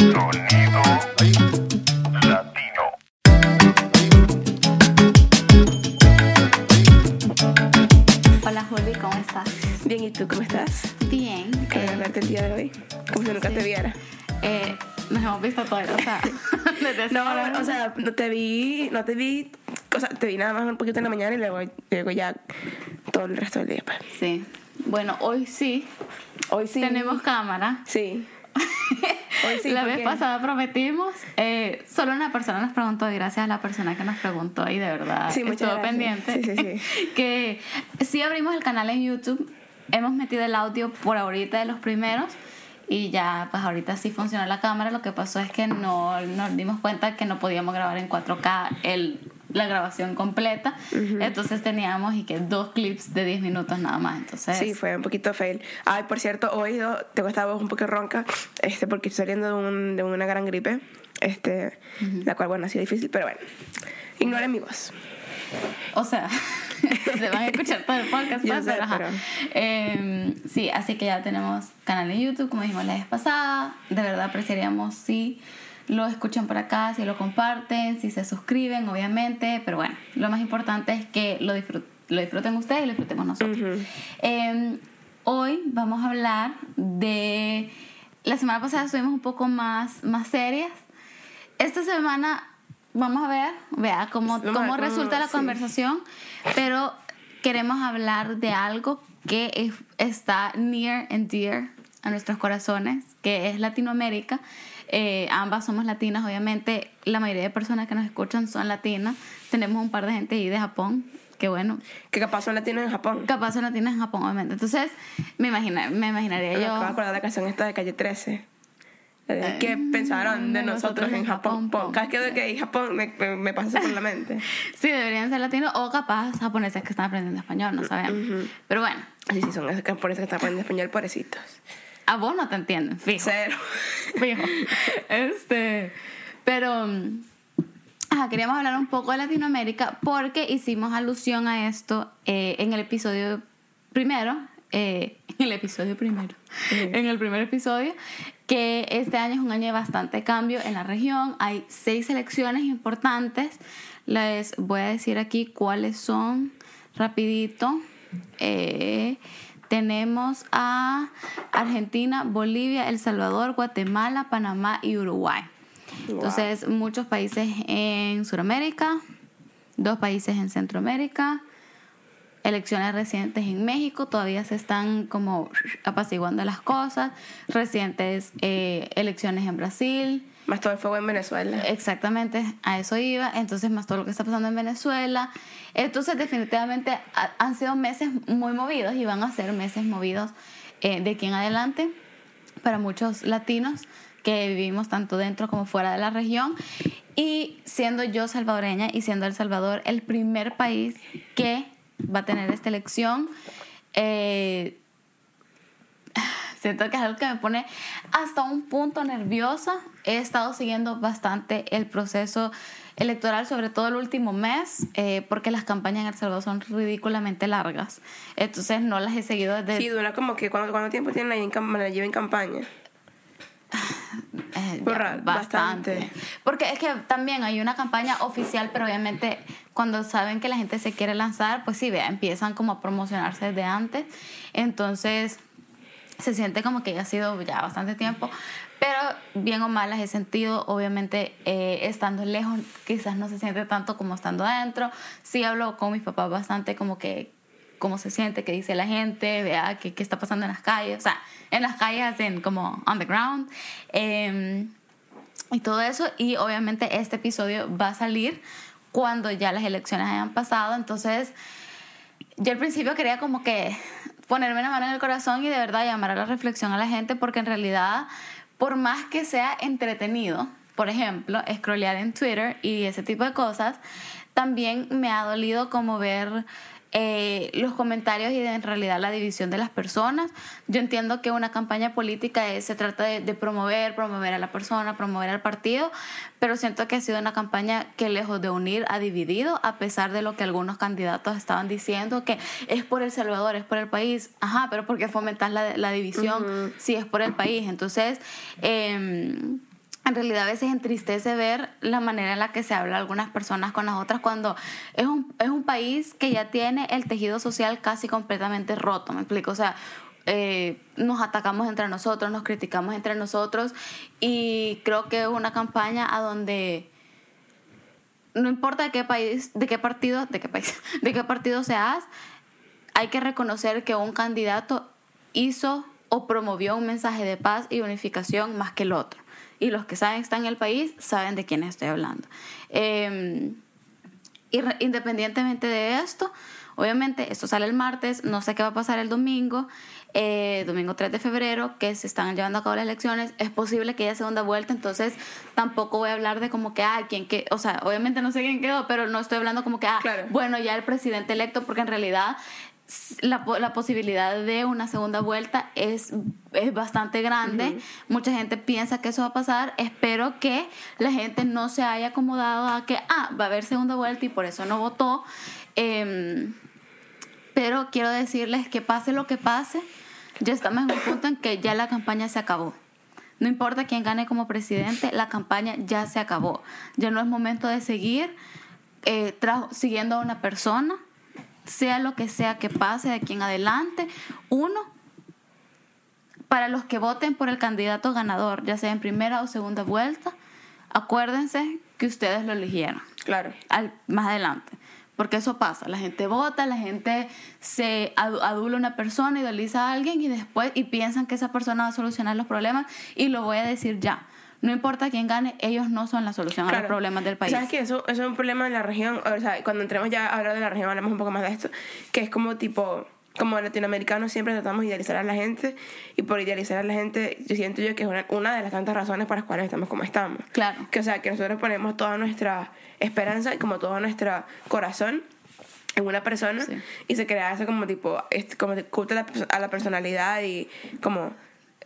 Sonido latino. Hola Juli, ¿cómo estás? Bien, ¿y tú cómo estás? Bien. Qué eh, verte el día de hoy. Como si nunca sí. te viera. eh, nos hemos visto todo, o sea, desde No, o sea, no te vi, no te vi, o sea, te vi nada más un poquito en la mañana y luego, luego ya todo el resto del día. Pues. Sí. Bueno, hoy sí Hoy sí. tenemos cámara. Sí. Hoy sí. la ¿por vez pasada prometimos, eh, solo una persona nos preguntó y gracias a la persona que nos preguntó y de verdad Sí, estuvo gracias. pendiente Sí, sí, que sí abrimos el canal en YouTube, hemos metido el audio por ahorita de los primeros y ya pues ahorita sí funciona la cámara, lo que pasó es que no nos dimos cuenta que no podíamos grabar en 4K el, la grabación completa, entonces teníamos y que dos clips de 10 minutos nada más, entonces Sí, fue un poquito fail. Ay, por cierto, hoy tengo esta voz un poco ronca, este, porque estoy saliendo de, un- de una gran gripe, este, la cual, bueno, ha sido difícil, pero bueno, ignoren mi voz. O sea, se van a escuchar todo el podcast, pues, sé, pero, Eh, sí, así que ya tenemos canal en YouTube, como dijimos la vez pasada. De verdad apreciaríamos si lo escuchan por acá, si lo comparten, si se suscriben, obviamente. Pero bueno, lo más importante es que lo, disfrut- lo disfruten ustedes y lo disfrutemos nosotros. Eh, hoy vamos a hablar de... La semana pasada estuvimos un poco más, más serias. Esta semana vamos a ver, vea cómo, cómo resulta la sí. conversación, pero queremos hablar de algo que es- está near and dear a nuestros corazones, que es Latinoamérica. Eh, ambas somos latinas, obviamente la mayoría de personas que nos escuchan son latinas. Tenemos un par de gente ahí de Japón, que bueno, Que capaz son latinos en Japón. capaz son latinas en Japón, obviamente. Entonces, me, imagina, me imaginaría Me yo... acabo de acordar de la canción esta de Calle 13. La de, Eh, ¿Qué pensaron de nosotros en Japón? Japón. Cada vez que hay Japón me, me, me pasa eso por la mente. Sí, deberían ser latinos o capaz japoneses que están aprendiendo español, no sabemos. Pero bueno, Así sí, son esos japoneses que están aprendiendo español, pobrecitos. A vos no te entienden, fijo. Cero. Fijo. Este, pero ajá, queríamos hablar un poco de Latinoamérica porque hicimos alusión a esto eh, en el episodio primero, eh, en el episodio primero, en el primer episodio, que este año es un año de bastante cambio en la región. Hay seis elecciones importantes. Les voy a decir aquí cuáles son rapidito. Eh, tenemos a Argentina, Bolivia, El Salvador, Guatemala, Panamá y Uruguay. Entonces, muchos países en Sudamérica, dos países en Centroamérica, elecciones recientes en México, todavía se están como apaciguando las cosas, recientes eh, elecciones en Brasil, Más todo el fuego en Venezuela. Exactamente, a eso iba. Entonces, más todo lo que está pasando en Venezuela. Entonces, definitivamente ha- han sido meses muy movidos y van a ser meses movidos eh, de aquí en adelante para muchos latinos que vivimos tanto dentro como fuera de la región. Y siendo yo salvadoreña y siendo El Salvador el primer país que va a tener esta elección, eh, siento que es algo que me pone hasta un punto nerviosa. He estado siguiendo bastante el proceso electoral, sobre todo el último mes, eh, porque las campañas en El Salvador son ridículamente largas. Entonces no las he seguido desde... Sí, dura como que ¿cuánto, cuánto tiempo tienen ahí en, la lleva en campaña? Eh, Burra, ya, bastante. Porque es que también hay una campaña oficial, pero obviamente cuando saben que la gente se quiere lanzar, pues sí, vea, empiezan como a promocionarse desde antes. Entonces se siente como que ya ha sido ya bastante tiempo. Pero bien o mal las he sentido, obviamente eh, estando lejos quizás no se siente tanto como estando adentro. Sí hablo con mis papás bastante como que cómo se siente, qué dice la gente, vea qué, qué está pasando en las calles, o sea, en las calles hacen como on the ground. Eh, y todo eso. Y obviamente este episodio va a salir cuando ya las elecciones hayan pasado. Entonces, yo al principio quería como que ponerme la mano en el corazón y de verdad llamar a la reflexión a la gente porque en realidad, por más que sea entretenido, por ejemplo, scrollear en Twitter y ese tipo de cosas, también me ha dolido como ver eh, los comentarios y de, en realidad la división de las personas. Yo entiendo que una campaña política es- se trata de, de promover, promover a la persona, promover al partido, pero siento que ha sido una campaña que lejos de unir ha dividido, a pesar de lo que algunos candidatos estaban diciendo, que es por El Salvador, es por el país. Ajá, pero ¿por qué fomentar la, la división si es por el país? Entonces, em, en realidad a veces entristece ver la manera en la que se habla algunas personas con las otras cuando es un, es un país que ya tiene el tejido social casi completamente roto, me explico, o sea, eh, nos atacamos entre nosotros, nos criticamos entre nosotros y creo que es una campaña a donde no importa de qué país, de qué partido, de qué país, de qué partido seas, hay que reconocer que un candidato hizo o promovió un mensaje de paz y unificación más que el otro. Y los que saben que están en el país saben de quién estoy hablando. Eh, independientemente de esto, obviamente esto sale el martes, no sé qué va a pasar el domingo, eh, domingo 3 de febrero, que se están llevando a cabo las elecciones, es posible que haya segunda vuelta, entonces tampoco voy a hablar de como que, ah, quién que, o sea, obviamente no sé quién quedó, pero no estoy hablando como que, ah, Claro. bueno, ya el presidente electo, porque en realidad la, po- la posibilidad de una segunda vuelta es, es bastante grande. Mucha gente piensa que eso va a pasar. Espero que la gente no se haya acomodado a que, ah, va a haber segunda vuelta y por eso no votó. Em, pero quiero decirles que pase lo que pase, ya estamos en un punto en que ya la campaña se acabó. No importa quién gane como presidente, la campaña ya se acabó. Ya no es momento de seguir eh, siguiendo a una persona, sea lo que sea que pase de aquí en adelante. Uno, para los que voten por el candidato ganador, ya sea en primera o segunda vuelta, acuérdense que ustedes lo eligieron Claro. al- más adelante. Porque eso pasa, la gente vota, la gente se adu- adula a una persona, idoliza a alguien y después y piensan que esa persona va a solucionar los problemas y lo voy a decir ya. No importa quién gane, ellos no son la solución a Claro. los problemas del país. ¿Sabes que eso, eso es un problema de la región? O sea, cuando entremos ya a hablar de la región, hablamos un poco más de esto. Que es como tipo, como latinoamericanos siempre tratamos de idealizar a la gente. Y por idealizar a la gente, yo siento yo que es una, una de las tantas razones por las cuales estamos como estamos. Claro. Que o sea, que nosotros ponemos toda nuestra esperanza y como todo nuestro corazón en una persona Sí. y se crea eso como tipo, como a perso- a la personalidad y como...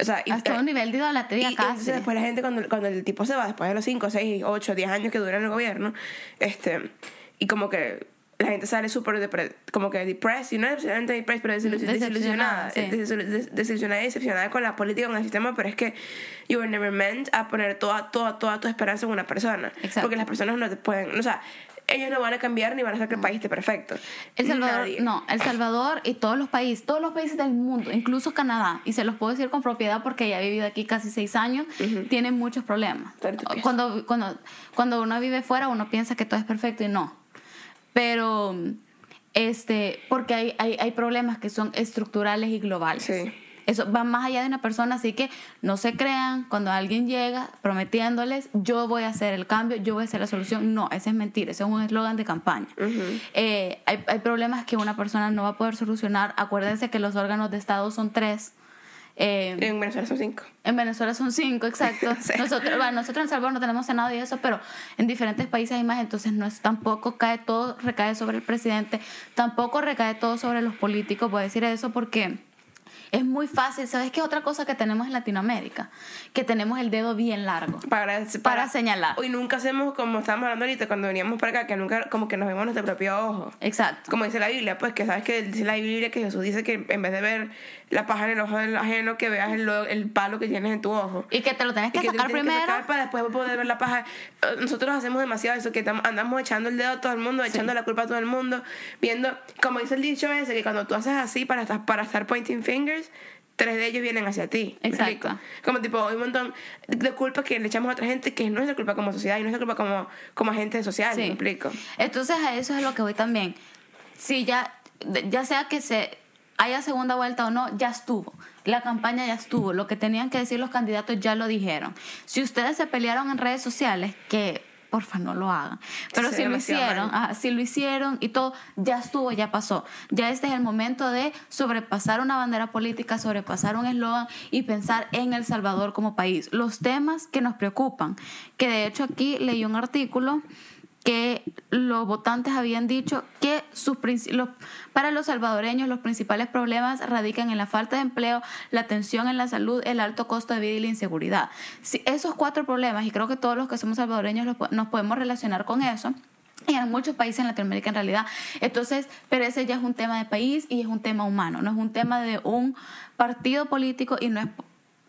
O sea, y- Hasta un nivel de idolatría y casi. entonces después la gente cuando, cuando el tipo se va, después de los 5, 6, 8, 10 años que dura en el gobierno, este, y como que la gente sale súper como que depressed, y no necesariamente depressed, pero desilusionada, sí. des- desilusionada y decepcionada con la política, con el sistema, pero es que you were never meant a poner toda, toda, toda tu esperanza en una persona. Exacto. Porque las personas no te pueden, o sea, ellos no van a cambiar ni van a hacer que el país esté perfecto. El Salvador, Nadie. no, El Salvador y todos los países, todos los países del mundo, incluso Canadá, y se los puedo decir con propiedad porque ya he vivido aquí casi seis años, tienen muchos problemas. Piensas. Cuando, cuando, cuando uno vive fuera, uno piensa que todo es perfecto y no. Pero, este, porque hay, hay, hay problemas que son estructurales y globales. Sí. Eso va más allá de una persona, así que no se crean cuando alguien llega prometiéndoles yo voy a hacer el cambio, yo voy a hacer la solución. No, ese es mentira, ese es un eslogan de campaña. Eh, hay, hay problemas que una persona no va a poder solucionar. Acuérdense que los órganos de Estado son tres. Eh, En Venezuela son 5. en Venezuela son cinco, exacto. Sí. Nosotros, bueno, nosotros en Salvador no tenemos Senado y eso, pero en diferentes países hay más, entonces no es tampoco cae todo, recae sobre el presidente, tampoco recae todo sobre los políticos, voy a decir eso porque es muy fácil. ¿Sabes qué otra cosa que tenemos en Latinoamérica? Que tenemos el dedo bien largo. para, Para señalar. Hoy nunca hacemos como estábamos hablando ahorita cuando veníamos para acá, que nunca como que nos vemos nuestro propio ojo. Exacto. Como dice la Biblia, pues que sabes que dice la Biblia que Jesús dice que en vez de ver la paja en el ojo del ajeno, que veas el, el palo que tienes en tu ojo. Y que te lo tenés que Y que sacar tienes que primero. sacar para después poder ver la paja. Nosotros hacemos demasiado eso, que andamos echando el dedo a todo el mundo, echando la culpa a todo el mundo, viendo, como dice el dicho ese, que cuando tú haces así para estar, para estar pointing fingers, tres de ellos vienen hacia ti. ¿Me Exacto. Como tipo, hay un montón de culpas que le echamos a otra gente que no es nuestra culpa como sociedad y no es nuestra culpa como, como agente social, Sí. ¿me explico? Entonces a eso es a lo que voy también. Si ya, ya sea que se haya segunda vuelta o no, ya estuvo. La campaña ya estuvo. Lo que tenían que decir los candidatos ya lo dijeron. Si ustedes se pelearon en redes sociales, que porfa no lo hagan. Pero Sí, si lo hicieron, ajá, si lo hicieron y todo, ya estuvo, ya pasó. Ya este es el momento de sobrepasar una bandera política, sobrepasar un eslogan y pensar en El Salvador como país. Los temas que nos preocupan, que de hecho aquí leí un artículo que los votantes habían dicho que sus los- para los salvadoreños los principales problemas radican en la falta de empleo, la tensión en la salud, el alto costo de vida y la inseguridad. Esos cuatro problemas, y creo que todos los que somos salvadoreños los nos podemos relacionar con eso, y en muchos países en Latinoamérica en realidad. Entonces, pero ese ya es un tema de país y es un tema humano, no es un tema de un partido político y no es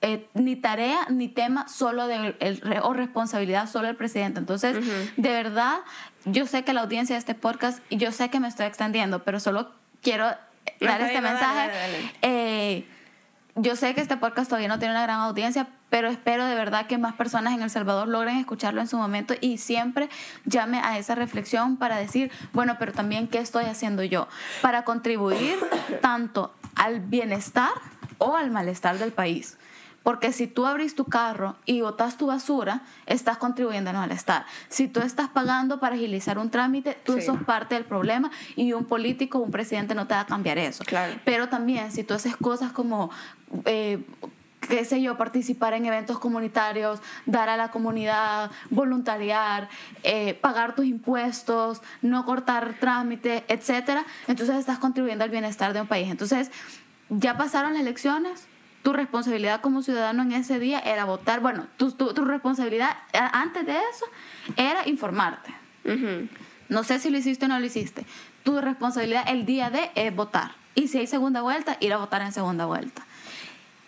eh, ni tarea ni tema solo de el, o responsabilidad solo del presidente. Entonces, de verdad, yo sé que la audiencia de este podcast, y yo sé que me estoy extendiendo, pero solo quiero No, dar este no, mensaje. dale, dale, dale. Eh, yo sé que este podcast todavía no tiene una gran audiencia, pero espero de verdad que más personas en El Salvador logren escucharlo en su momento y siempre llame a esa reflexión para decir, bueno, pero también qué estoy haciendo yo para contribuir tanto al bienestar o al malestar del país. Porque si tú abrís tu carro y botas tu basura, estás contribuyendo al malestar. Si tú estás pagando para agilizar un trámite, tú Sí. sos parte del problema y un político, un presidente no te va a cambiar eso. Claro. Pero también si tú haces cosas como, eh, qué sé yo, participar en eventos comunitarios, dar a la comunidad, voluntariar, eh, pagar tus impuestos, no cortar trámites, etcétera, entonces estás contribuyendo al bienestar de un país. Entonces, ya pasaron las elecciones. Tu responsabilidad como ciudadano en ese día era votar. Bueno, tu, tu, tu responsabilidad antes de eso era informarte. No sé si lo hiciste o no lo hiciste. Tu responsabilidad el día de es votar. Y si hay segunda vuelta, ir a votar en segunda vuelta.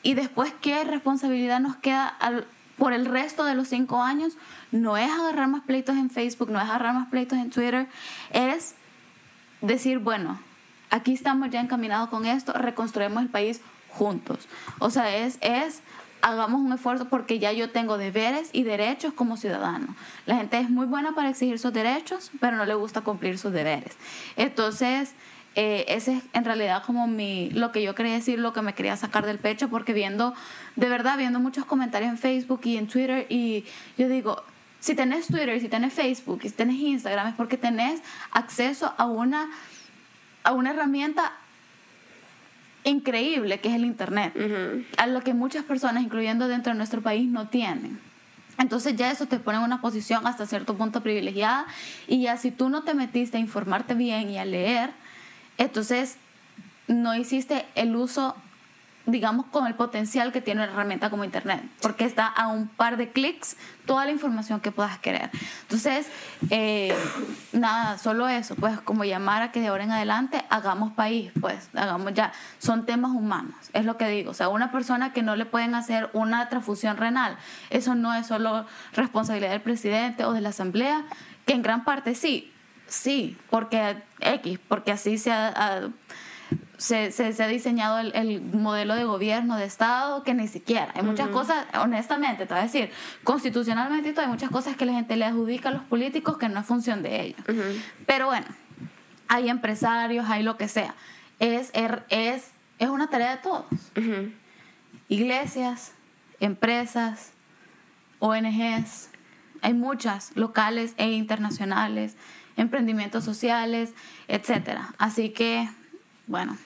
Y después, ¿qué responsabilidad nos queda al- por el resto de los cinco años? No es agarrar más pleitos en Facebook, no es agarrar más pleitos en Twitter, es decir, bueno, aquí estamos ya encaminados con esto, reconstruimos el país juntos. O sea, es, es hagamos un esfuerzo porque ya yo tengo deberes y derechos como ciudadano. La gente es muy buena para exigir sus derechos, pero no le gusta cumplir sus deberes. Entonces, eh, ese es en realidad como mi, lo que yo quería decir, lo que me quería sacar del pecho, porque viendo, de verdad, viendo muchos comentarios en Facebook y en Twitter, y yo digo, si tenés Twitter, si tenés Facebook, si tenés Instagram, es porque tenés acceso a una, a una herramienta increíble que es el Internet, a lo que muchas personas, incluyendo dentro de nuestro país, no tienen. Entonces ya eso te pone en una posición hasta cierto punto privilegiada y ya si tú no te metiste a informarte bien y a leer, entonces no hiciste el uso, digamos, con el potencial que tiene una herramienta como Internet, porque está a un par de clics toda la información que puedas querer. Entonces, eh, nada, solo eso, pues como llamar a que de ahora en adelante hagamos país, pues hagamos ya, son temas humanos, es lo que digo, o sea, una persona que no le pueden hacer una transfusión renal, eso no es solo responsabilidad del presidente o de la asamblea, que en gran parte sí, sí, porque X, porque así se ha... se, se, se ha diseñado el, el modelo de gobierno, de Estado, que ni siquiera. Hay muchas cosas, honestamente, te voy a decir, constitucionalmente y todo, hay muchas cosas que la gente le adjudica a los políticos que no es función de ellos. Pero bueno, hay empresarios, hay lo que sea. Es, er- es, es una tarea de todos. Iglesias, empresas, ONGs, hay muchas, locales e internacionales, emprendimientos sociales, etcétera. Así que, bueno,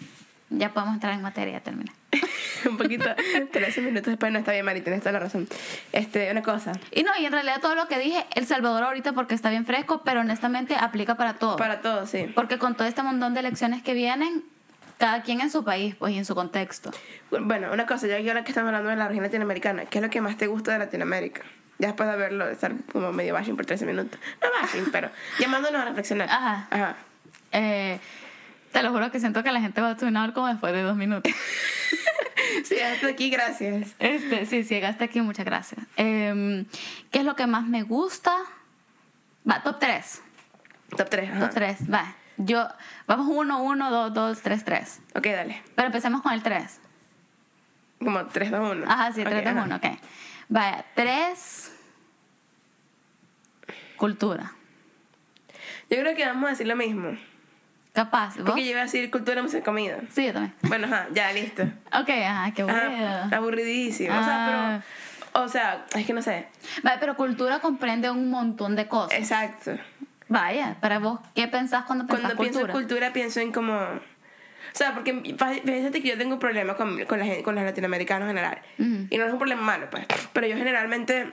ya podemos entrar en materia, ya terminé. un poquito, 13 minutos después, no está bien, Mari, tienes toda la razón. Este, una cosa, Y no, y en realidad todo lo que dije, El Salvador ahorita porque está bien fresco, pero honestamente aplica para todo. para todos, sí. Porque con todo este montón de elecciones que vienen, cada quien en su país, pues, y en su contexto. Bueno, una cosa, ya que ahora que estamos hablando de la región latinoamericana, ¿qué es lo que más te gusta de Latinoamérica? Ya después de verlo, de estar como medio bashing por 13 minutos. No bashing, pero llamándonos a reflexionar. Ajá. Ajá. Eh, te lo juro que siento que la gente va a tunar como después de dos minutos. Sí, hasta aquí, gracias. Este, sí, sí, llegaste aquí, muchas gracias. Em, ¿Qué es lo que más me gusta? Va, top 3. Top 3, ajá. Top 3, va. Yo, vamos 1, 1, 2, 2, 3, 3. Ok, dale. Pero empecemos con el 3. Como 3, 2, 1. Ajá, sí, 3, 2, 1, ok. Vaya, 3. Cultura. Yo creo que vamos a decir lo mismo. Capaz, ¿vos? Porque yo iba a decir cultura, música comida. Sí, yo también. Bueno, ajá, ya, listo. Ok, ajá, qué Ajá, aburrido. aburridísimo. O Ah. sea, pero. O sea, es que no sé. Vaya, pero cultura comprende un montón de cosas. Exacto. Vaya, para vos, ¿qué pensás cuando pensás Cuando pienso en cultura? cultura, pienso en como. O sea, porque fíjate que yo tengo un problema con, con, la gente, con los latinoamericanos en general. Y no es un problema malo, pues. Pero yo generalmente.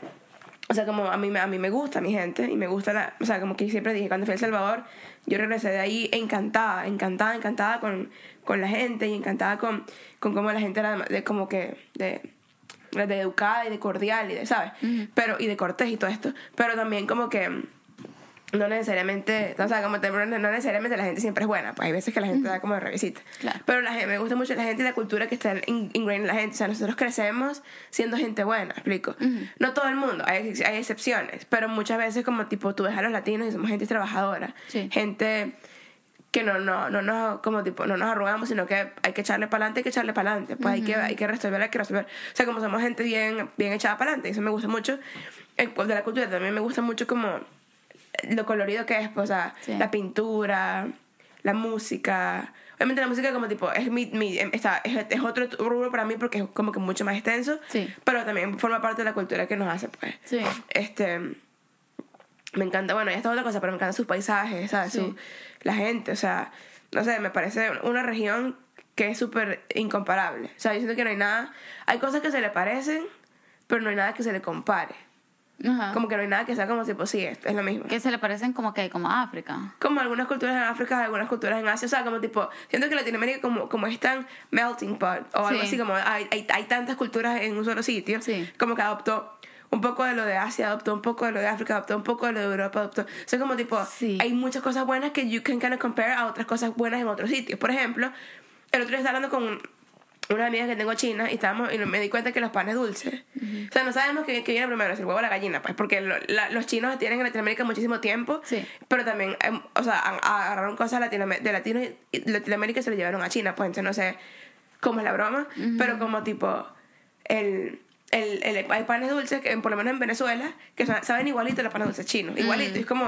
O sea, como a mí, me- a mí me gusta mi gente y me gusta la. O sea, como que siempre dije, cuando fui a El Salvador, yo regresé de ahí encantada, encantada, encantada con, con la gente y encantada con, con cómo la gente era de, como que. de de educada y de cordial y de, ¿sabes? Pero, y de cortés y todo esto. Pero también como que no necesariamente, o sea, como te, no necesariamente la gente siempre es buena, pues hay veces que la gente da como de revisita. Claro. Pero la me gusta mucho la gente y la cultura que está in- ingrained en la gente. O sea, nosotros crecemos siendo gente buena, explico. No todo el mundo, hay, hay excepciones, pero muchas veces como tipo tú ves a los latinos y somos gente trabajadora, Sí. gente que no, no, no, no, como tipo, no nos arrugamos, sino que hay que echarle para adelante, hay que echarle para adelante, pues hay, que, hay que resolver, hay que resolver. O sea, como somos gente bien, bien echada para adelante, eso me gusta mucho. Cuanto a la cultura, también me gusta mucho como lo colorido que es, pues, o sea, Sí. la pintura, la música. Obviamente la música como tipo, es, mi, mi- em, está, es, es otro rubro para mí porque es como que mucho más extenso, Sí. pero también forma parte de la cultura que nos hace, pues. Sí. Este, me encanta, bueno, esta es otra cosa, pero me encantan sus paisajes, ¿sabes? Su- la gente, o sea, no sé, me parece una región que es súper incomparable. O sea, yo siento que no hay nada, hay cosas que se le parecen, pero no hay nada que se le compare. Ajá. Como que no hay nada que sea como tipo, sí, esto es lo mismo. que se le parecen como que como a África. Como algunas culturas en África, algunas culturas en Asia, o sea, como tipo, siento que Latinoamérica como, como es tan melting pot, o algo Sí. así, como hay, hay, hay tantas culturas en un solo sitio, Sí. como que adoptó un poco de lo de Asia, adoptó un poco de lo de África, adoptó un poco de lo de Europa, adoptó, o sea, como tipo, Sí. hay muchas cosas buenas que you can kind of compare a otras cosas buenas en otros sitios. Por ejemplo, el otro día estaba hablando con una amiga que tengo china y estábamos y me di cuenta que los panes dulces o sea no sabemos qué, viene primero si el huevo o la gallina pues porque lo- la- los chinos tienen en Latinoamérica muchísimo tiempo Sí. pero también em, o sea agarraron cosas de Latino y Latinoamérica y se lo llevaron a China pues entonces no sé cómo es la broma pero como tipo el el, el- hay panes dulces que por lo menos en Venezuela que son- saben igualito a los panes dulces chinos igualito y es como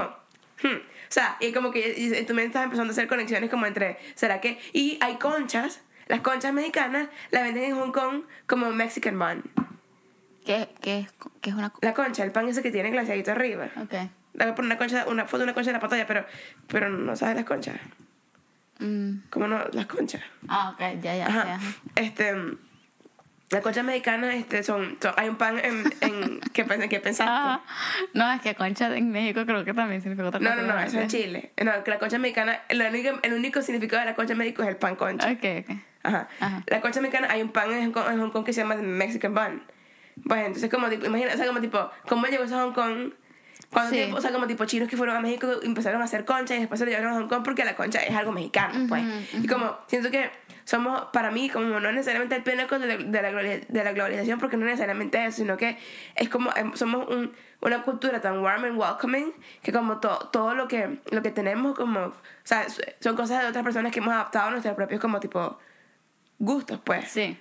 hmm. o sea y como que y, y tú me estás empezando a hacer conexiones como entre será que y hay conchas las conchas mexicanas las venden en Hong Kong como Mexican bun que, es- que es una... la concha el pan ese que tiene glaseadito arriba Ok. le voy a poner una concha una foto de una concha en la pantalla pero pero no sabes las conchas Mm. ¿Cómo no? Las conchas. Ah, ok, ya, ya. Ajá. ya. Este. Las conchas mexicanas, este, son, son- hay un pan en, en pen- que pensaste. Ah, no, es que concha en México creo que también significa otra No, cosa. no, no, eso es. Chile. No, que la concha mexicana, el único, el único significado de la concha en México es el pan concha. Ok, ok. Ajá. Ajá. La concha mexicana, hay un pan en Hong Kong, que se llama Mexican bun. Pues entonces, como tipo, imagina, o sea, como tipo, ¿cómo llegó eso a Hong Kong? Cuando Sí. tipo, o sea, como tipo chinos que fueron a México empezaron a hacer concha y después se lo llevaron a Hong Kong porque la concha es algo mexicano, pues. Y como, siento que somos, para mí, como no necesariamente el pinnacle de la, de la, de la globalización, porque no necesariamente eso, sino que es como, em, somos un, una cultura tan warm and welcoming que como to- todo lo que, lo que tenemos como, o sea, son cosas de otras personas que hemos adaptado a nuestros propios como tipo gustos, pues. Sí.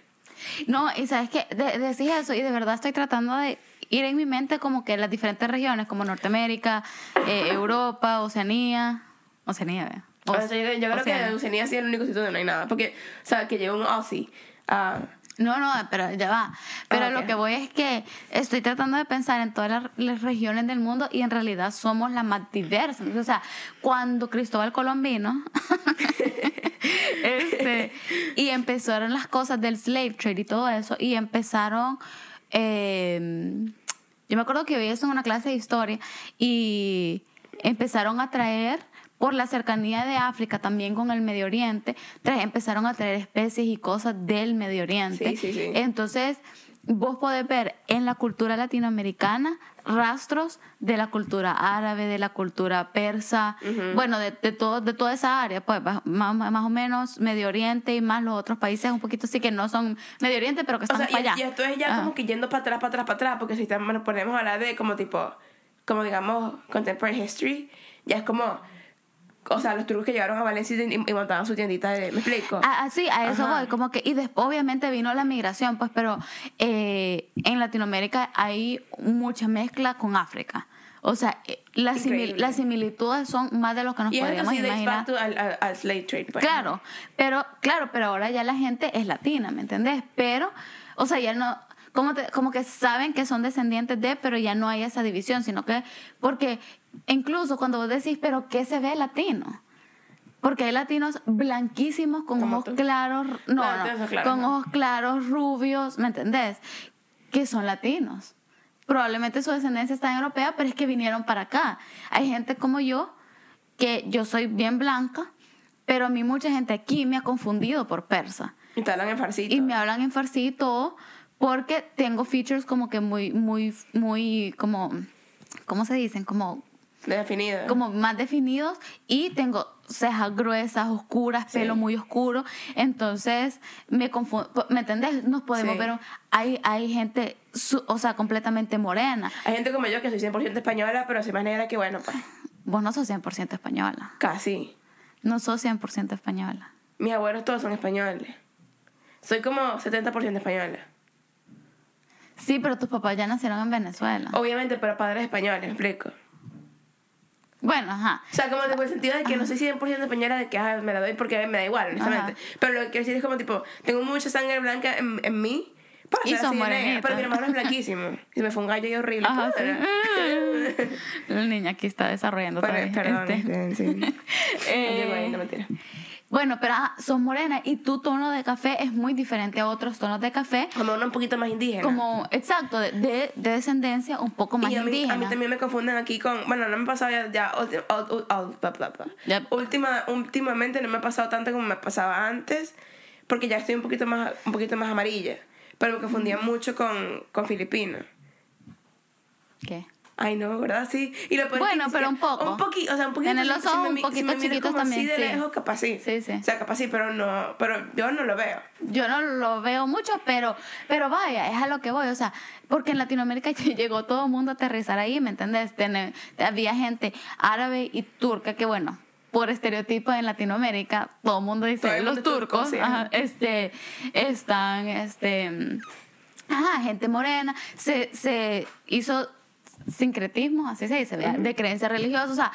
No, y sabes que decís eso y de verdad estoy tratando de ir en mi mente como que las diferentes regiones, como Norteamérica, eh, Europa, Oceanía. Oceanía, ¿ve? O sea, yo, yo creo que Oceanía. Sí es el único sitio donde no hay nada. Porque, o sea, que llegue un Aussie. ah, No, no, pero ya va. Pero Ah, ok. lo que voy es que estoy tratando de pensar en todas las, las regiones del mundo y en realidad somos las más diversas. O sea, cuando Cristóbal Colón vino este, y empezaron las cosas del slave trade y todo eso, y empezaron. eh, yo me acuerdo que vi eso en una clase de historia y empezaron a traer por la cercanía de África también con el Medio Oriente, empezaron a traer especies y cosas del Medio Oriente. Sí, sí, sí. Entonces, vos podés ver en la cultura latinoamericana rastros de la cultura árabe, de la cultura persa, bueno, de, de, todo, de toda esa área, pues más, más o menos Medio Oriente y más los otros países un poquito sí que no son Medio Oriente, pero que o están sea, para y, allá. y esto es ya Ajá. como que yendo para atrás, para atrás, para atrás. Porque si estamos, nos ponemos a hablar de como tipo, como digamos, contemporary history, ya es como, o sea, los turcos que llegaron a Valencia y, y montaban su tiendita de. ¿Me explico? Ah, ah, sí, a eso Ajá. voy, como que, y después obviamente vino la migración, pues, pero eh, en Latinoamérica hay mucha mezcla con África. O sea, eh, las, simil- las similitudes son más de lo que nos y podríamos así imaginar. al, al, al slave trade. pues. Claro, pero, claro, pero ahora ya la gente es latina, ¿me entendés? Pero, o sea, ya no, como, te- como que saben que son descendientes de, pero ya no hay esa división, sino que, porque incluso cuando vos decís, pero ¿qué se ve latino? Porque hay latinos blanquísimos con ojos tú. claros, no, Claro, no, claros, con ¿no? ojos claros, rubios, ¿me entendés? Que son latinos. Probablemente su descendencia está europea, pero es que vinieron para acá. Hay gente como yo, que yo soy bien blanca, pero a mí mucha gente aquí me ha confundido por persa. Y te hablan en farcito. Y me hablan en farsi y todo, porque tengo features como que muy, muy, muy, como, ¿cómo se dicen? Como Definido. como más definidos y tengo cejas gruesas, oscuras, Sí. pelo muy oscuro. Entonces, me confundo, ¿me entendés? Nos podemos Sí. ver, hay, hay gente, su- o sea, completamente morena. Hay gente como yo que soy 100% española, pero soy más negra que bueno, pues. Vos no sos 100% española. Casi. No sos 100% española. Mis abuelos todos son españoles. Soy como 70% española. Sí, pero tus papás ya nacieron en Venezuela. Obviamente, pero padres españoles, ¿me explico? Bueno, ajá. O sea, como tipo el sentido de que no soy 100% española, de que ah, me la doy porque me da igual, honestamente. Ajá. Pero lo que quiero decir es como tipo, tengo mucha sangre blanca en, en mí. Para Y negra. morenita. Pero mi hermano es blanquísimo. Y me fue un gallo y horrible. Ajá, sí. Pero- La niña aquí está desarrollando Bueno, vez. perdón. Este, este, sí. No eh, no mentira. Bueno, pero ah, sos morena y tu tono de café es muy diferente a otros tonos de café. Como uno un poquito más indígena. Como, exacto, de, de, de descendencia un poco más y a mí, indígena. a mí también me confunden aquí con. Bueno, no me ha pasado ya. ya. Yep. Última, últimamente no me ha pasado tanto como me pasaba antes. Porque ya estoy un poquito más, un poquito más amarilla. Pero me confundía mucho con, con filipino. ¿Qué? Ay, no, ¿verdad? Sí. Y lo Bueno, pero un poco. Un poquito, o sea, un poquito. Tiene los si ojos un mi- poquito si chiquitos como así también, de sí. lejos, capaz sí. Sí, sí. O sea, capaz sí, pero no. Pero yo no lo veo. Yo no lo veo mucho, pero, pero vaya, es a lo que voy. O sea, porque en Latinoamérica llegó todo el mundo a aterrizar ahí, ¿me entendés? Tener- había gente árabe y turca que, bueno, por estereotipo en Latinoamérica, todo el mundo dice el los mundo turcos, sí. ajá, este, están, este, ajá, gente morena, se, se hizo sincretismo, así se dice, de creencias religiosas, o sea,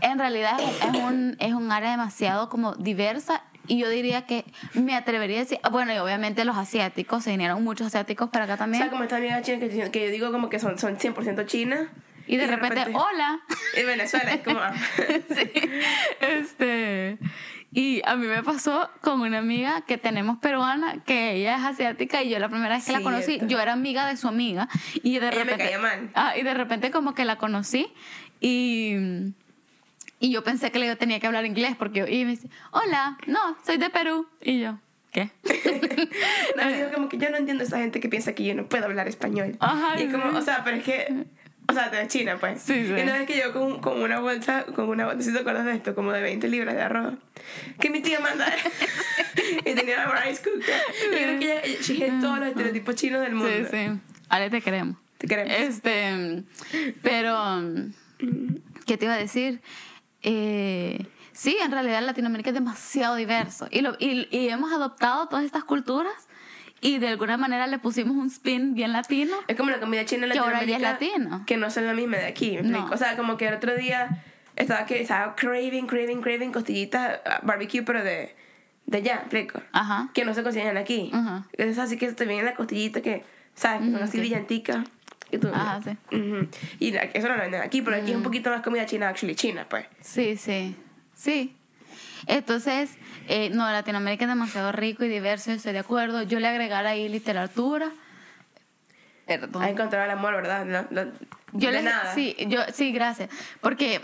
en realidad es, es un, es un área demasiado como diversa y yo diría que me atrevería a decir, bueno, y obviamente los asiáticos, se vinieron muchos asiáticos para acá O también, sea, como esta amiga china que, que yo digo como que son, son 100% chinas. y de repente, hola. Y Venezuela es como. Sí. Este. Y a mí me pasó con una amiga que tenemos peruana, que ella es asiática y yo la primera vez que la conocí, yo era amiga de su amiga y de Ella me repente caía mal. Ah, y de repente como que la conocí y y yo pensé que le tenía que hablar inglés porque y me dice, "Hola, no, soy de Perú." Y yo, ¿qué? No, digo como que yo no entiendo a esa gente que piensa que yo no puedo hablar español. Ajá, y es como, o sea, pero es que. O sea, de China, pues. Sí, sí. Y una vez que yo con, con una bolsa, con una bolsa, si te acuerdas de esto, como de 20 libras de arroz, que mi tía manda. y tenía la rice cooker. Y creo que ella, hit todos los estereotipos chinos del mundo. Sí, sí. Ale te queremos. Te queremos. Este, pero, ¿qué te iba a decir? Eh, sí, en realidad Latinoamérica es demasiado diverso y, lo, y, y hemos adoptado todas estas culturas y de alguna manera le pusimos un spin bien latino. Es como la comida china en Que ahora ya es latino. Que no son la misma de aquí, ¿me No. O sea, como que el otro día estaba, que, estaba craving, craving, craving costillitas ah, barbecue, pero de, de allá, ¿me explico? Ajá. Que no se consiguen aquí. Ajá. Es así que te vienen las costillitas que, ¿sabes? Que son así brillanticas. Y tú, Ajá, sí. Ujú. Y la- eso no lo venden aquí, pero aquí es un poquito más comida china, actually china, pues. Sí, sí, sí. Entonces, eh, no, Latinoamérica es demasiado rico y diverso, estoy de acuerdo. Yo le agregara ahí literatura. Perdón. Has encontrado el amor, ¿verdad? No, no- Yo le, nada. Sí, yo, sí, gracias. Porque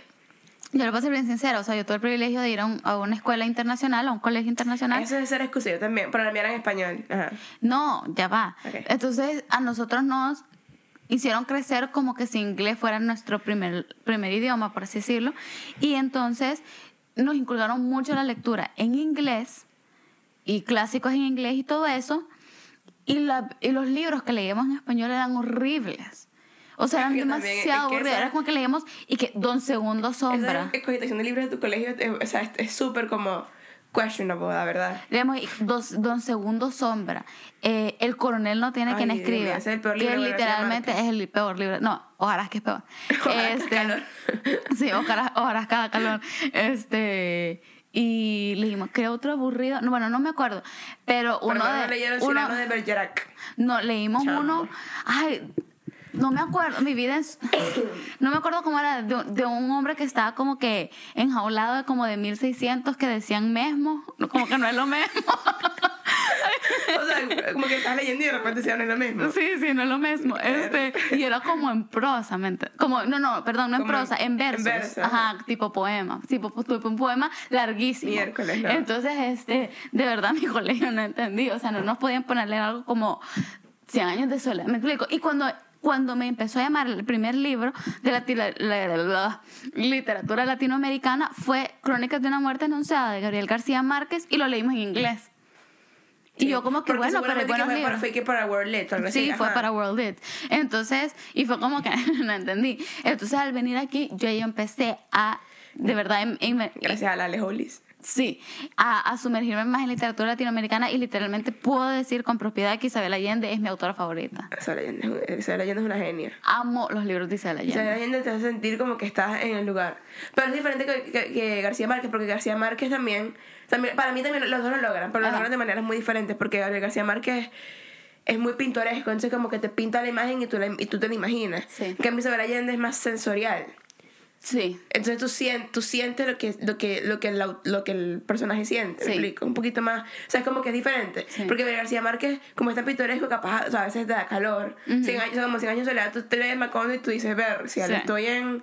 yo le voy a ser bien sincera, o sea, yo tuve el privilegio de ir a, un- a una escuela internacional, a un colegio internacional. Eso debe ser exclusivo también, pero la mía era en español. Ajá. No, ya va. Ok. Entonces, a nosotros nos hicieron crecer como que si inglés fuera nuestro primer, primer idioma, por así decirlo. Y entonces nos inculcaron mucho la lectura en inglés y clásicos en inglés y todo eso. Y, la, y los libros que leíamos en español eran horribles. O sea, eran demasiado aburridos. Era como que leíamos y que Don Segundo Sombra. Esa cogitación de libros de tu colegio es- o sea, es súper como questionable, la verdad. Leemos y dos, Don Segundo Sombra. Eh, el coronel no tiene Ay, quien escriba. ese es el peor que libro García literalmente es el peor libro. No, ojalá que es peor. Ojalá que este, calor. sí, ojalá, ojalá cada calor. Este. Y leímos, ¿qué otro aburrido? No, bueno, no me acuerdo. Pero uno de. no leyeron uno- de Bergerac. no, leímos Chamo. uno. Ay, no me acuerdo. Mi vida es. No me acuerdo cómo era. De, de un hombre que estaba como que enjaulado de como de 1600 que decían mesmo. Como que no es lo mismo. O sea, como que estás leyendo y de repente se habla lo mismo. Sí, sí, no es lo mismo. Este, y era como en prosa, ¿me ent- Como, no, no, perdón, no en prosa, en en versos. verso, Ajá, tipo poema. Tipo, tipo un poema larguísimo. Miércoles, no. Entonces, este, de verdad mi colegio no entendí. O sea, no nos podían ponerle algo como 100 años de soledad. ¿Me explico? Y cuando cuando me empezó a llamar el primer libro de la, literatura latinoamericana fue Crónicas de una muerte anunciada de Gabriel García Márquez y lo leímos en inglés. Y yo como que bueno, pero es que buenos fue, para, libros. fue que para World Lit, así, Sí, fue ajá. para World Lit. Entonces, y fue como que no entendí. Entonces, al venir aquí, yo ya empecé a, de verdad, em- em- Gracias a la Lejolis. Sí, a, a sumergirme más en literatura latinoamericana y literalmente puedo decir con propiedad que Isabel Allende es mi autora favorita. Isabel Allende, es- Isabel Allende es una genia. Amo los libros de Isabel Isabel Allende. Allende te hace sentir como que estás en el lugar. Pero es diferente que, que- que García Márquez, porque García Márquez también, también, para mí también los dos lo logran, pero lo Ajá. logran de maneras muy diferentes, porque Gabriel García Márquez es muy pintoresco, entonces como que te pinta la imagen y tú, la- y tú te la imaginas. Sí. En cambio Isabel Allende es más sensorial. Sí, Entonces tú, sien- tú sientes lo que, lo, que, lo, que el, lo que el personaje siente, ¿me Sí. explico? Un poquito más, o sea, es como que es diferente. Sí. Porque García Márquez, como es tan pintoresco, capaz, o sea, a veces te da calor. Años, como 100 años de soledad, tú te lees Macondo y tú dices, ver, si Sí. estoy en,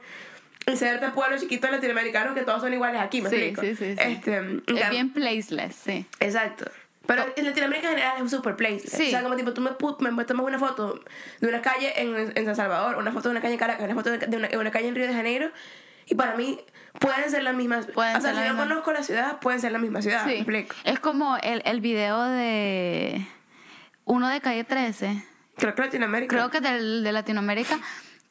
cierto pueblo chiquito latinoamericano que todos son iguales aquí, ¿me Sí, explico? sí, sí, sí. Este, es bien placeless, sí. Exacto. Pero en Latinoamérica en general es un super place. Sí. O sea, como tipo, tú me, me tomas una foto de una calle en, en San Salvador, una foto de una calle en Caracas, una foto de una, de una calle en Río de Janeiro, y para mí pueden ser las mismas. Pueden o sea, si no conozco la ciudad, pueden ser la misma ciudad. ¿Me Sí. Es como el, el video de uno de calle 13, Creo que Latinoamérica. creo que del, de Latinoamérica,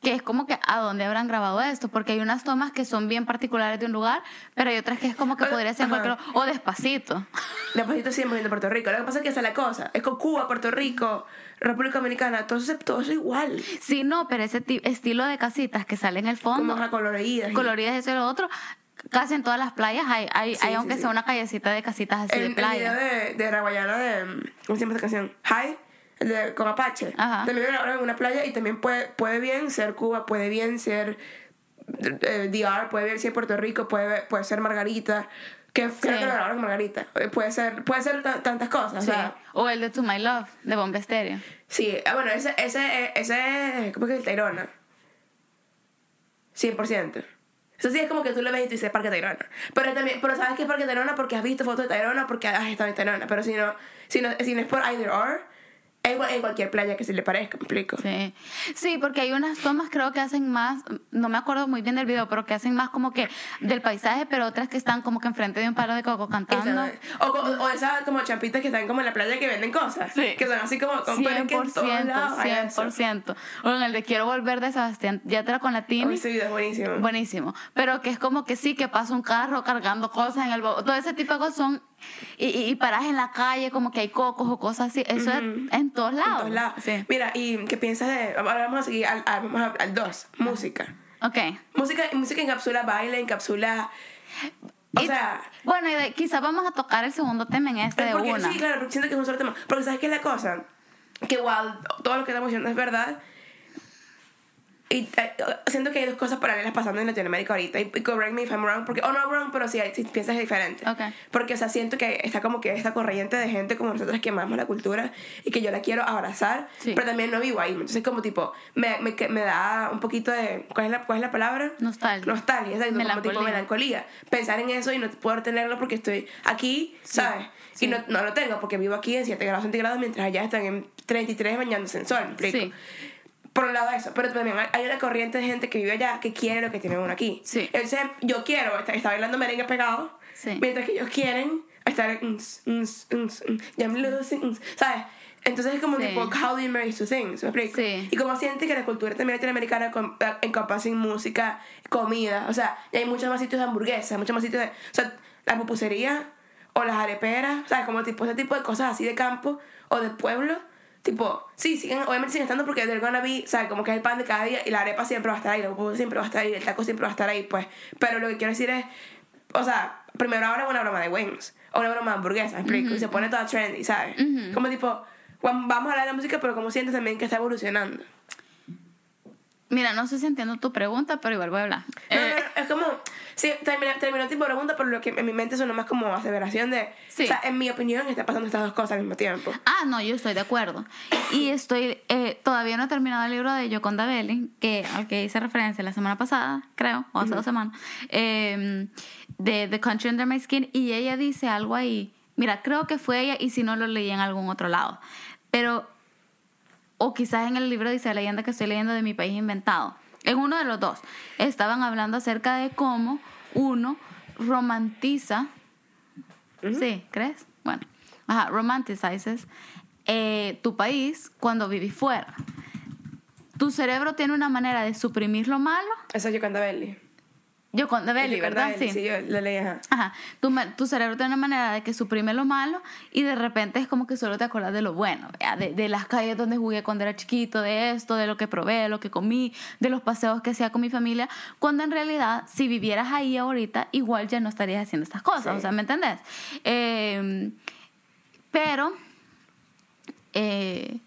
que es como que a dónde habrán grabado esto, porque hay unas tomas que son bien particulares de un lugar, pero hay otras que es como que podría ser cualquier o despacito. Despacito 100% de Puerto Rico. Lo que pasa es que esa es la cosa. Es con Cuba, Puerto Rico, República Dominicana, todo eso, todo eso igual. Sí, no, pero ese ti- estilo de casitas que sale en el fondo, Como coloridas. coloridas eso y lo otro, casi en todas las playas hay, hay, Sí, hay sí, aunque sí. sea una callecita de casitas así En de el video playa. de, de Raguayana de. ¿Cómo se llama esa canción? High. El de, con Apache. Ajá. También lo grabaron en una playa y también puede, puede bien ser Cuba, puede bien ser eh, DR, puede bien ser Puerto Rico, puede, puede ser Margarita. Que creo que lo grabaron con Margarita. Eh, Puede ser, puede ser ta- tantas cosas. Sí. O sea, O el de To My Love, de Bomba Estéreo. Sí, ah, bueno, ese, ese, ese, ¿cómo es que es Tayrona? 100%. Eso sí es como que tú lo ves y tú dices Parque Tayrona. Pero también, pero sabes que es Parque Tayrona porque has visto fotos de Tayrona porque has estado en Tayrona. Pero si no, si no, si no es por either or, en cualquier playa que se le parezca, me explico. Sí. sí, porque hay unas tomas creo que hacen más, no me acuerdo muy bien del video, pero que hacen más como que del paisaje, pero otras que están como que enfrente de un palo de coco cantando. O, o esas como champitas que están como en la playa que venden cosas. Sí. Que son así como con pero es que en todos 100%, lados hay eso. 100%. O en el de Quiero volver de Sebastián Yatra con la Tini. Ese video es buenísimo. Buenísimo. Pero que es como que sí, que pasa un carro cargando cosas en el... Todo ese tipo de cosas son... Y, y, y paras en la calle como que hay cocos o cosas así. Eso es en todos lados. En todos lados. Sí. Mira, ¿y qué piensas de...? Ahora vamos a seguir al, al, vamos a- al 2. Música. Ok. Música, música encapsula baile, encapsula. O Y- sea. Bueno, y de- quizás vamos a tocar el segundo tema en este de porque, una. Sí, claro, porque siento que es un solo tema. Porque ¿sabes qué es la cosa? Que igual todo lo que estamos diciendo es verdad. Y eh, siento que hay dos cosas paralelas pasando en Latinoamérica ahorita. Y, correct me if I'm wrong. Porque, oh, no wrong, pero sí, si piensas diferente. Ok. Porque, o sea, siento que está como que esta corriente de gente como nosotros que amamos la cultura y que yo la quiero abrazar. Sí. Pero también no vivo ahí. Entonces, como tipo, me, me, me da un poquito de. ¿Cuál es la, cuál es la palabra? Nostalgia. Nostalgia, exacto. Como tipo Melancolía. melancolía. Pensar en eso y no poder tenerlo porque estoy aquí, ¿sabes? sí. Y no, no lo tengo porque vivo aquí en 7 grados centígrados mientras allá están en 33 bañándose en sol, ¿me explico? Por un lado eso, pero también hay- una corriente de gente que vive allá que quiere lo que tiene uno aquí. Sí. Entonces, yo quiero estar, estar bailando merengue pegado, Sí. mientras que ellos quieren estar en... ¿sabes? Entonces es como Sí. tipo, how do you marry two things? ¿Me explico? Sí. Y como siente que la cultura también latinoamericana eh, encompasa en música, comida, o sea, y hay muchos más sitios de hamburguesas, muchos más sitios de... O sea, la pupusería o las areperas, ¿sabes? Como tipo ese tipo de cosas así de campo o de pueblo. Tipo, sí, siguen, obviamente siguen estando porque they're gonna be, ¿sabes? Como que es el pan de cada día y la arepa siempre va a estar ahí, la pupusa siempre va a estar ahí, el taco siempre va a estar ahí, pues. Pero lo que quiero decir es, o sea, primero ahora es una broma de wings o una broma de hamburguesa, ¿me explico? Y se pone toda trendy, ¿sabes? Como tipo, vamos a hablar de la música, pero como sientes también que está evolucionando. Mira, no sé si entiendo tu pregunta, pero igual voy a hablar. No, Eh, no, es como, sí, terminó, terminó tipo pregunta, pero lo que en mi mente sonó más como aseveración de, Sí. o sea, en mi opinión está pasando estas dos cosas al mismo tiempo. Ah, no, yo estoy de acuerdo. Y estoy, eh, todavía no he terminado el libro de Yoconda Belling, que, al que hice referencia la semana pasada, creo, o hace dos semanas, eh, de The Country Under My Skin, y ella dice algo ahí. Mira, creo que fue ella, y si no lo leí en algún otro lado. Pero o quizás en el libro dice la leyenda que estoy leyendo de mi país inventado. En uno de los dos estaban hablando acerca de cómo uno romantiza, ¿sí? ¿Crees? Bueno, ajá, romanticizes eh, tu país cuando vivís fuera. Tu cerebro tiene una manera de suprimir lo malo. Eso es Yocanda Belli. Yo con de Belly, ¿verdad? Sí. Sí, yo lo leí, ajá. Ajá. Tu, tu cerebro tiene una manera de que suprime lo malo y de repente es como que solo te acuerdas de lo bueno, de, de las calles donde jugué cuando era chiquito, de esto, de lo que probé, de lo que comí, de los paseos que hacía con mi familia, cuando en realidad si vivieras ahí ahorita, igual ya no estarías haciendo estas cosas, Sí. o sea, ¿me entendés? Eh, pero, eh,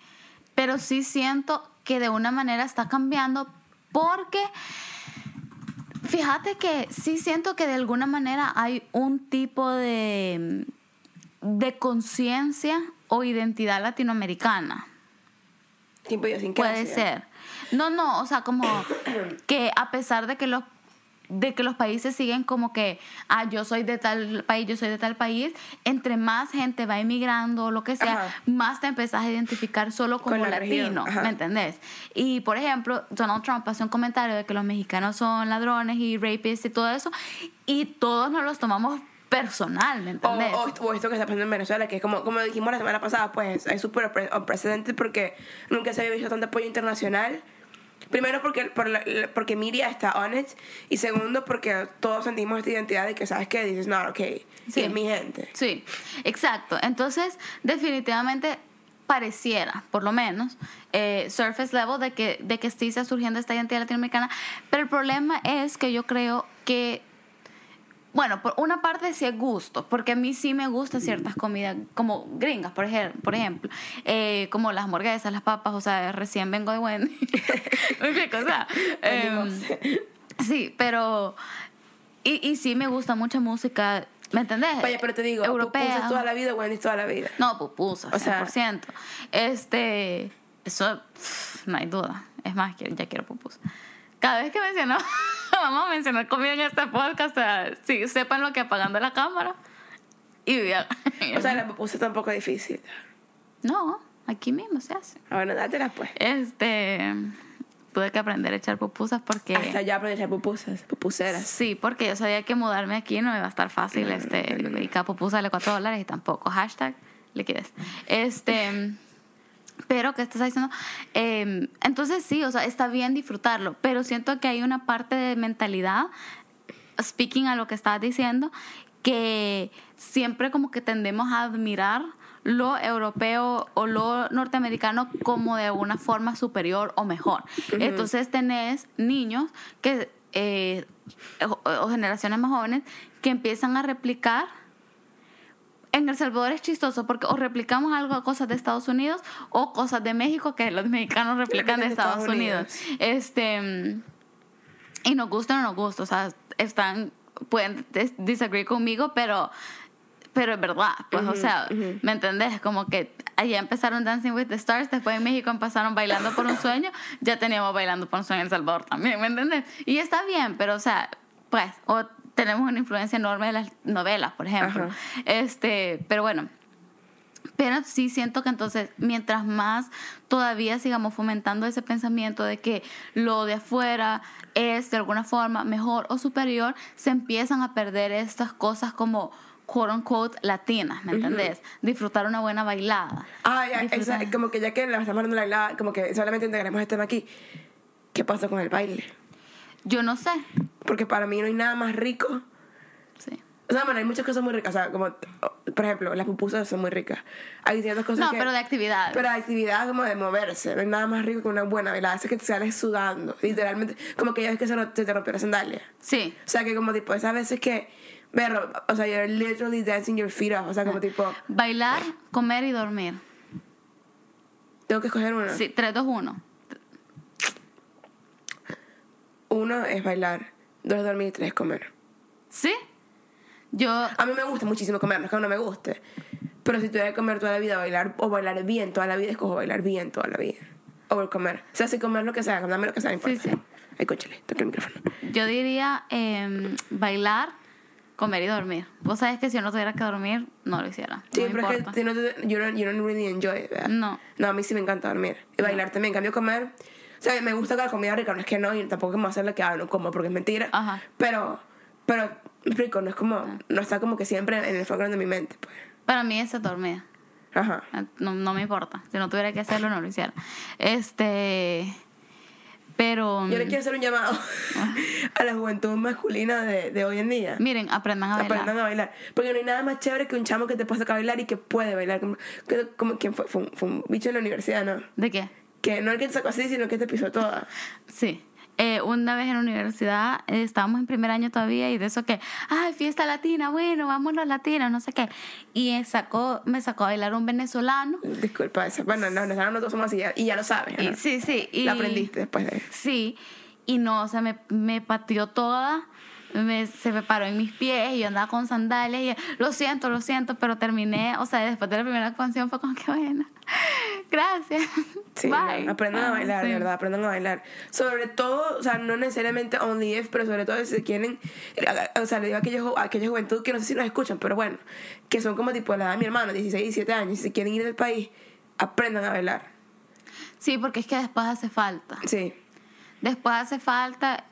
pero sí siento que de una manera está cambiando porque Fíjate que sí siento que de alguna manera hay un tipo de, de conciencia o identidad latinoamericana. Tipo. Puede ser. No, no, o sea, como que a pesar de que los de que los países siguen como que, ah, yo soy de tal país, yo soy de tal país, entre más gente va emigrando o lo que sea, Ajá. más te empezás a identificar solo como Con latino. ¿me entendés? Y, por ejemplo, Donald Trump hace un comentario de que los mexicanos son ladrones y rapists y todo eso, y todos nos los tomamos personal, ¿me O, entendés? o- o esto que está pasando en Venezuela, que es como, como dijimos la semana pasada, pues es súper pre- unprecedented porque nunca se había visto tanto apoyo internacional. Primero porque, por la- porque Miria está on it y segundo porque todos sentimos esta identidad de que sabes que dices, no, ok. Sí. es mi gente. Sí, exacto. Entonces, definitivamente pareciera, por lo menos, eh, surface level de que, de que sí está surgiendo esta identidad latinoamericana. Pero el problema es que yo creo que, bueno, por una parte sí es gusto, porque a mí sí me gustan ciertas comidas, como gringas, por ejemplo, por ejemplo eh, como las hamburguesas, las papas, o sea, recién vengo de Wendy. Me explico, o sea, em, sí, pero... Y, y sí me gusta mucha música, ¿me entendés? Vaya, pero te digo, europea. pupusas toda la vida, Wendy's toda la vida. No, pupusas, O sea- 100%. este, eso, pff, no hay duda. Es más, ya quiero pupusas. Cada vez que menciono, vamos a mencionar comida en este podcast, o sea, sí, sepan lo que apagando la cámara. Y ya. O sea, la pupusa tampoco es difícil. no, aquí mismo se hace. Ah, Bueno, dátelas pues. Este, tuve que aprender a echar pupusas porque... Hasta ya aprendí a echar pupusas, pupuseras. Sí, porque yo sabía que mudarme aquí no iba a estar fácil. No, este, no, no. y cada pupusa vale 4 dólares y tampoco. Hashtag liquidez. Este. Pero, ¿qué estás diciendo? Eh, entonces, sí, o sea, está bien disfrutarlo, pero siento que hay una parte de mentalidad, speaking a lo que estabas diciendo, que siempre como que tendemos a admirar lo europeo o lo norteamericano como de una forma superior o mejor. Entonces tenés niños que, eh, o, o generaciones más jóvenes que empiezan a replicar en El Salvador es chistoso porque o replicamos algo, cosas de Estados Unidos o cosas de México que los mexicanos replican de Estados, Unidos. Este mm, y nos gusta o no nos gusta, o sea, están pueden disagree conmigo, pero pero es verdad, pues o sea, ¿me entendés? Como que allá empezaron Dancing with the Stars, después en México empezaron bailando por un sueño, ya teníamos bailando por un sueño en El Salvador también, ¿me entendés? Y está bien, pero o sea, pues o tenemos una influencia enorme de las novelas, por ejemplo. Ajá. Este, pero bueno, pero sí siento que entonces, mientras más todavía sigamos fomentando ese pensamiento de que lo de afuera es de alguna forma mejor o superior, se empiezan a perder estas cosas como quote unquote latinas, ¿me entendés? Disfrutar una buena bailada. Ah, ya, esa- como que ya que la estamos hablando de la como que solamente integramos este tema aquí. ¿Qué pasa con el baile? Yo no sé. Porque para mí no hay nada más rico. Sí. O sea, bueno, hay muchas cosas muy ricas. O sea, como, por ejemplo, las pupusas son muy ricas. Hay ciertas cosas No, que... pero de actividades. Pero de actividad como de moverse. No hay nada más rico que una buena bailada. Es que te sales sudando. Literalmente, como que ya es que se, se te rompió la sandalia. Sí. O sea, que como tipo, esas veces que... Pero, o sea, you're literally dancing your feet off. O sea, como tipo, Bailar, comer y dormir. tengo que escoger uno. Sí, 3, 2, 1. Uno es bailar, dos es dormir y tres es comer. ¿Sí? Yo A mí me gusta muchísimo comer, no es que no me guste. Pero si tuviera que comer toda la vida, bailar o bailar bien toda la vida, escojo bailar bien toda la vida. O comer. O sea, si comer lo que sea, dame lo que sea, no importa. Sí, sí. Ay, cóchale, toca el micrófono. Yo diría em, bailar, comer y dormir. Vos sabés que si yo no tuviera que dormir, no lo hiciera. Sí, no pero es que si no te- you, don't, you don't really enjoy it, ¿verdad? No. No, a mí sí me encanta dormir. Y bailar también. En cambio, comer. O sea, me gusta la comida rica. No es que no, y tampoco me hacer la que ah, no como porque es mentira. Ajá. Pero, pero, explico, no es como. No está como que siempre en el foreground de mi mente, pues. Para mí es dormir. Ajá. No, no me importa. Si no tuviera que hacerlo, no lo hiciera. Este. Pero. Yo le quiero hacer un llamado a la juventud masculina de, de hoy en día. Miren, aprendan a bailar. Aprendan a bailar. Porque no hay nada más chévere que un chamo que te pueda sacar a bailar y que puede bailar. Como, que- como ¿quién fue? Fue un, fue un bicho en la universidad, ¿no? ¿De qué? Que no el que te sacó así, sino que te pisó toda. Sí. Eh, una vez en la universidad eh, estábamos en primer año todavía y de eso que, ay, fiesta latina, bueno, vámonos latinos, no sé qué. Y eh, sacó, me sacó a bailar un venezolano. Disculpa, esa. Bueno, no, nosotros nosotros somos así ya- y ya lo sabes. Y, ¿no? sí, sí. Y, Lo aprendiste después de Sí. Y no, o sea, me, me pateó toda. Me, se me paró en mis pies y yo andaba con sandalias y lo siento, lo siento, pero terminé, o sea, después de la primera canción fue como que bueno, gracias. Sí, Bye. no, aprendan a Ah, bailar, sí. de verdad, aprendan a bailar. Sobre todo, o sea, no necesariamente only if, pero sobre todo si se quieren, o sea, le digo a aquella, ju- aquella juventud que no sé si nos escuchan, pero bueno, que son como tipo la edad de mi hermano, 16, 17 años, si quieren ir del país, aprendan a bailar. Sí, porque es que después hace falta. Sí, Después hace falta,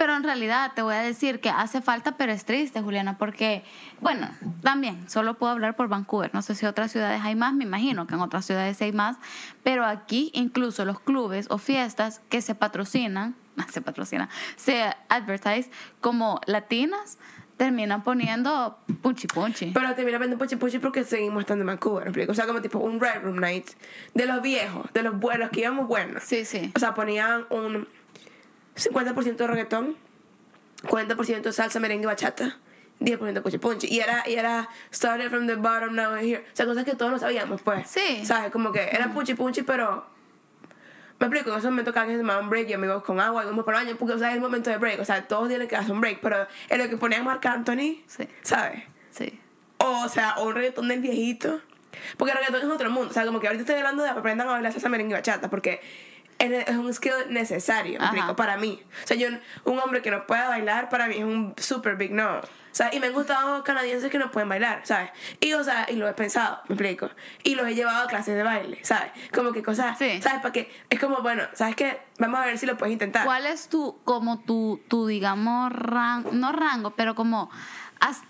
pero en realidad te voy a decir que hace falta, pero es triste, Juliana, porque, bueno, también, solo puedo hablar por Vancouver, no sé si otras ciudades hay más, me imagino que en otras ciudades hay más, pero aquí incluso los clubes o fiestas que se patrocinan, se patrocinan, se advertise como latinas, terminan poniendo punchi punchi. pero termina viendo puchi puchi porque seguimos estando en Vancouver. O sea, como tipo un Red Room Night de los viejos, de los buenos, que íbamos buenos. Sí, sí. O sea, ponían un 50% de reggaetón, 40% salsa, merengue, bachata, 10% puchi punchi. Y era, y era started from the bottom, now we're here. O sea, cosas que todos no sabíamos, pues. Sí. ¿Sabes? Como que era puchi punchi, pero. Me explico, en ese momento cada quien se tomaba un break y amigos con agua y vamos por baño, porque, o sea, es el momento de break. O sea, todos tienen que hacer un break, pero en lo que ponían Marc Anthony, Sí. ¿sabes? Sí. O, o sea, o un reggaetón del viejito. Porque el reggaetón es otro mundo. O sea, como que ahorita estoy hablando de aprendan a bailar salsa, merengue y bachata. Porque es un skill necesario, me explico, para mí. O sea, yo, un hombre que no pueda bailar, para mí es un super big no. O sea, y me han gustado canadienses que no pueden bailar, ¿sabes? Y, o sea, y lo he pensado, me explico. Y los he llevado a clases de baile, ¿sabes? Como que cosas, Sí. ¿sabes? Para que, es como, bueno, ¿sabes qué? Vamos a ver si lo puedes intentar. ¿Cuál es tu, como tu, tu digamos, rango, no rango, pero como, has-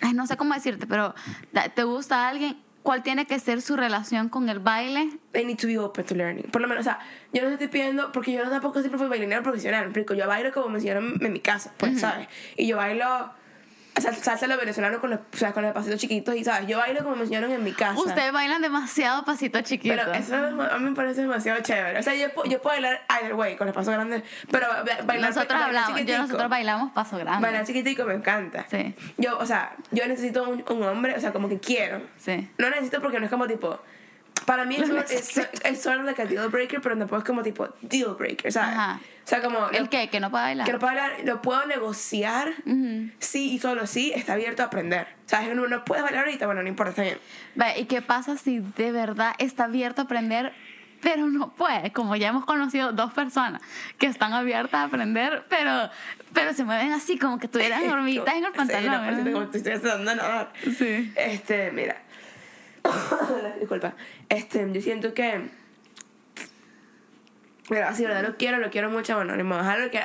ay, no sé cómo decirte, pero te gusta alguien, ¿cuál tiene que ser su relación con el baile? they need to be open to learning. Por lo menos, o sea, yo no estoy pidiendo, porque yo no tampoco siempre fui bailarina profesional, me explico. Yo bailo como me enseñaron en mi casa, pues, ¿sabes? Y yo bailo salsa lo venezolano con los, o sea, con los pasitos chiquitos y, ¿sabes? Yo bailo como me enseñaron en mi casa. Ustedes bailan demasiado pasito chiquito. Pero eso a mí me parece demasiado chévere. O sea, yo, puedo- yo puedo bailar either way, con los pasos grandes, pero ba- bailar nosotros bailar hablamos, yo nosotros bailamos paso grande. Bailar chiquitico me encanta. Sí. Yo, o sea, yo necesito un, un hombre, o sea, como que quiero. Sí. No necesito porque no es como tipo. Para mí es, es, sort of like a deal breaker, pero tampoco es como tipo deal breaker, ¿sabes? Ajá. O sea, como. ¿El lo- qué? ¿Que no puede bailar? Que no puedo hablar, lo puedo negociar. Sí y solo sí, está abierto a aprender. ¿Sabes? No, no puedes bailar ahorita, bueno, no importa, está bien. ¿Y qué pasa si de verdad está abierto a aprender, pero no puede? Como ya hemos conocido dos personas que están abiertas a aprender, pero, pero se mueven así, como que tuvieran hormiguitas en el Sí, no, pantalón. parece ¿eh? como que estoy tratando de nadar. Sí. Este, mira. Disculpa. Este, yo siento que. Mira, sí, de verdad lo quiero, lo quiero mucho. Bueno, ni modo, dejarlo que,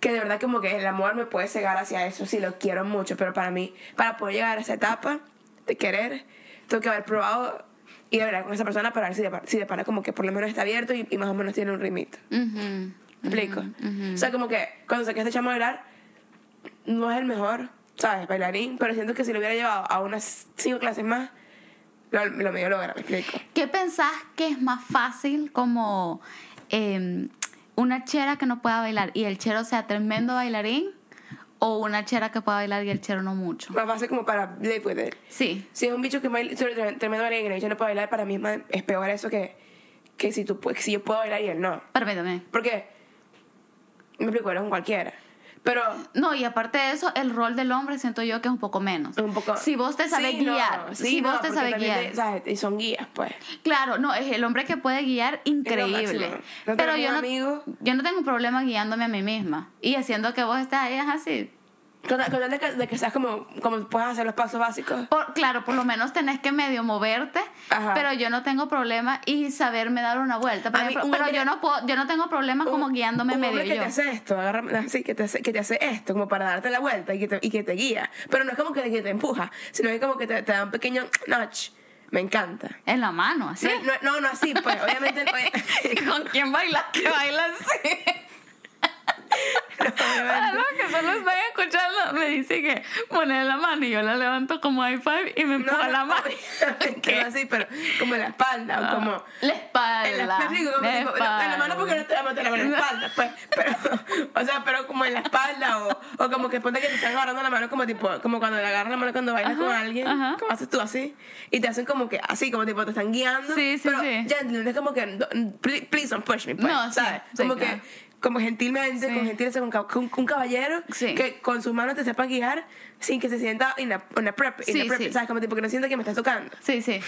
que de verdad como que el amor me puede cegar hacia eso. Sí, lo quiero mucho, pero para mí, para poder llegar a esa etapa de querer, tengo que haber probado ir a hablar con esa persona para ver si de, si de pana como que por lo menos está abierto y, y más o menos tiene un ritmito. Ujú. ¿Me explico? O sea, como que cuando saqué este chamo a bailar, no es el mejor, ¿sabes? Bailarín, pero siento que si lo hubiera llevado a unas cinco clases más, lo, lo medio logra, ¿me explico? ¿Qué pensás que es más fácil como eh, una chera que no pueda bailar y el chero sea tremendo bailarín o una chera que pueda bailar y el chero no mucho? Más fácil como para live with it. Sí. Si es un bicho que baila, tremendo bailarín y el bicho no puede bailar, para mí es, peor eso que, que si, tú, pu- si yo puedo bailar y él no. Permítame. Porque, me explico, él es un cualquiera. Pero No, y aparte de eso, el rol del hombre siento yo que es un poco menos. un poco... Si vos te sabes Sí, no, guiar, sí, si no, vos te sabes guiar. Y son guías, pues. Claro, no, es el hombre que puede guiar increíble. Pero yo no, amigo- yo no tengo un problema guiándome a mí misma y haciendo que vos estés ahí es así. Con, con de que, de que seas como, como puedas hacer los pasos básicos. Por- claro, por lo menos tenés que medio moverte, Ajá. pero yo no tengo problema y saberme dar una vuelta. Por A mí, ejemplo, un pero hombre- yo no puedo, yo no tengo problema como guiándome un medio que yo. te hace esto, agarra, así, que te hace, que te hace esto, como para darte la vuelta y que te, y que te guía. Pero no es como que, que te empuja, sino que como que te, te da un pequeño notch. Me encanta. En la mano, así. No, no, no, no así, pues, obviamente. ¿Con quién bailas? Que bailas así. Los que solo están escuchando, me dice que pone la mano y yo la levanto como high five y me no, empuja no, la mano. no así, pero como en la espalda, o como. La espalda. En la, como la tipo, no, en la mano porque no te la mano en la espalda, pues, pero, o sea, pero como en la espalda o, o como que ponte que te están agarrando la mano como tipo, como cuando le agarran la mano cuando bailas Ajá, con alguien, ajá. como haces tú así, y te hacen como que así, como tipo te están guiando, Sí, sí, pero sí. ya entiendes como que, no, please, don't push me, pues, No, sí, ¿sabes? sí, como claro. que, como gentilmente, Sí. con gentileza, con, con- un caballero Sí. que con sus manos te sepa guiar sin que se sienta inappropriate, Sí, inappropriate, sí. ¿sabes? Como tipo que no sienta que me estás tocando. Sí, sí.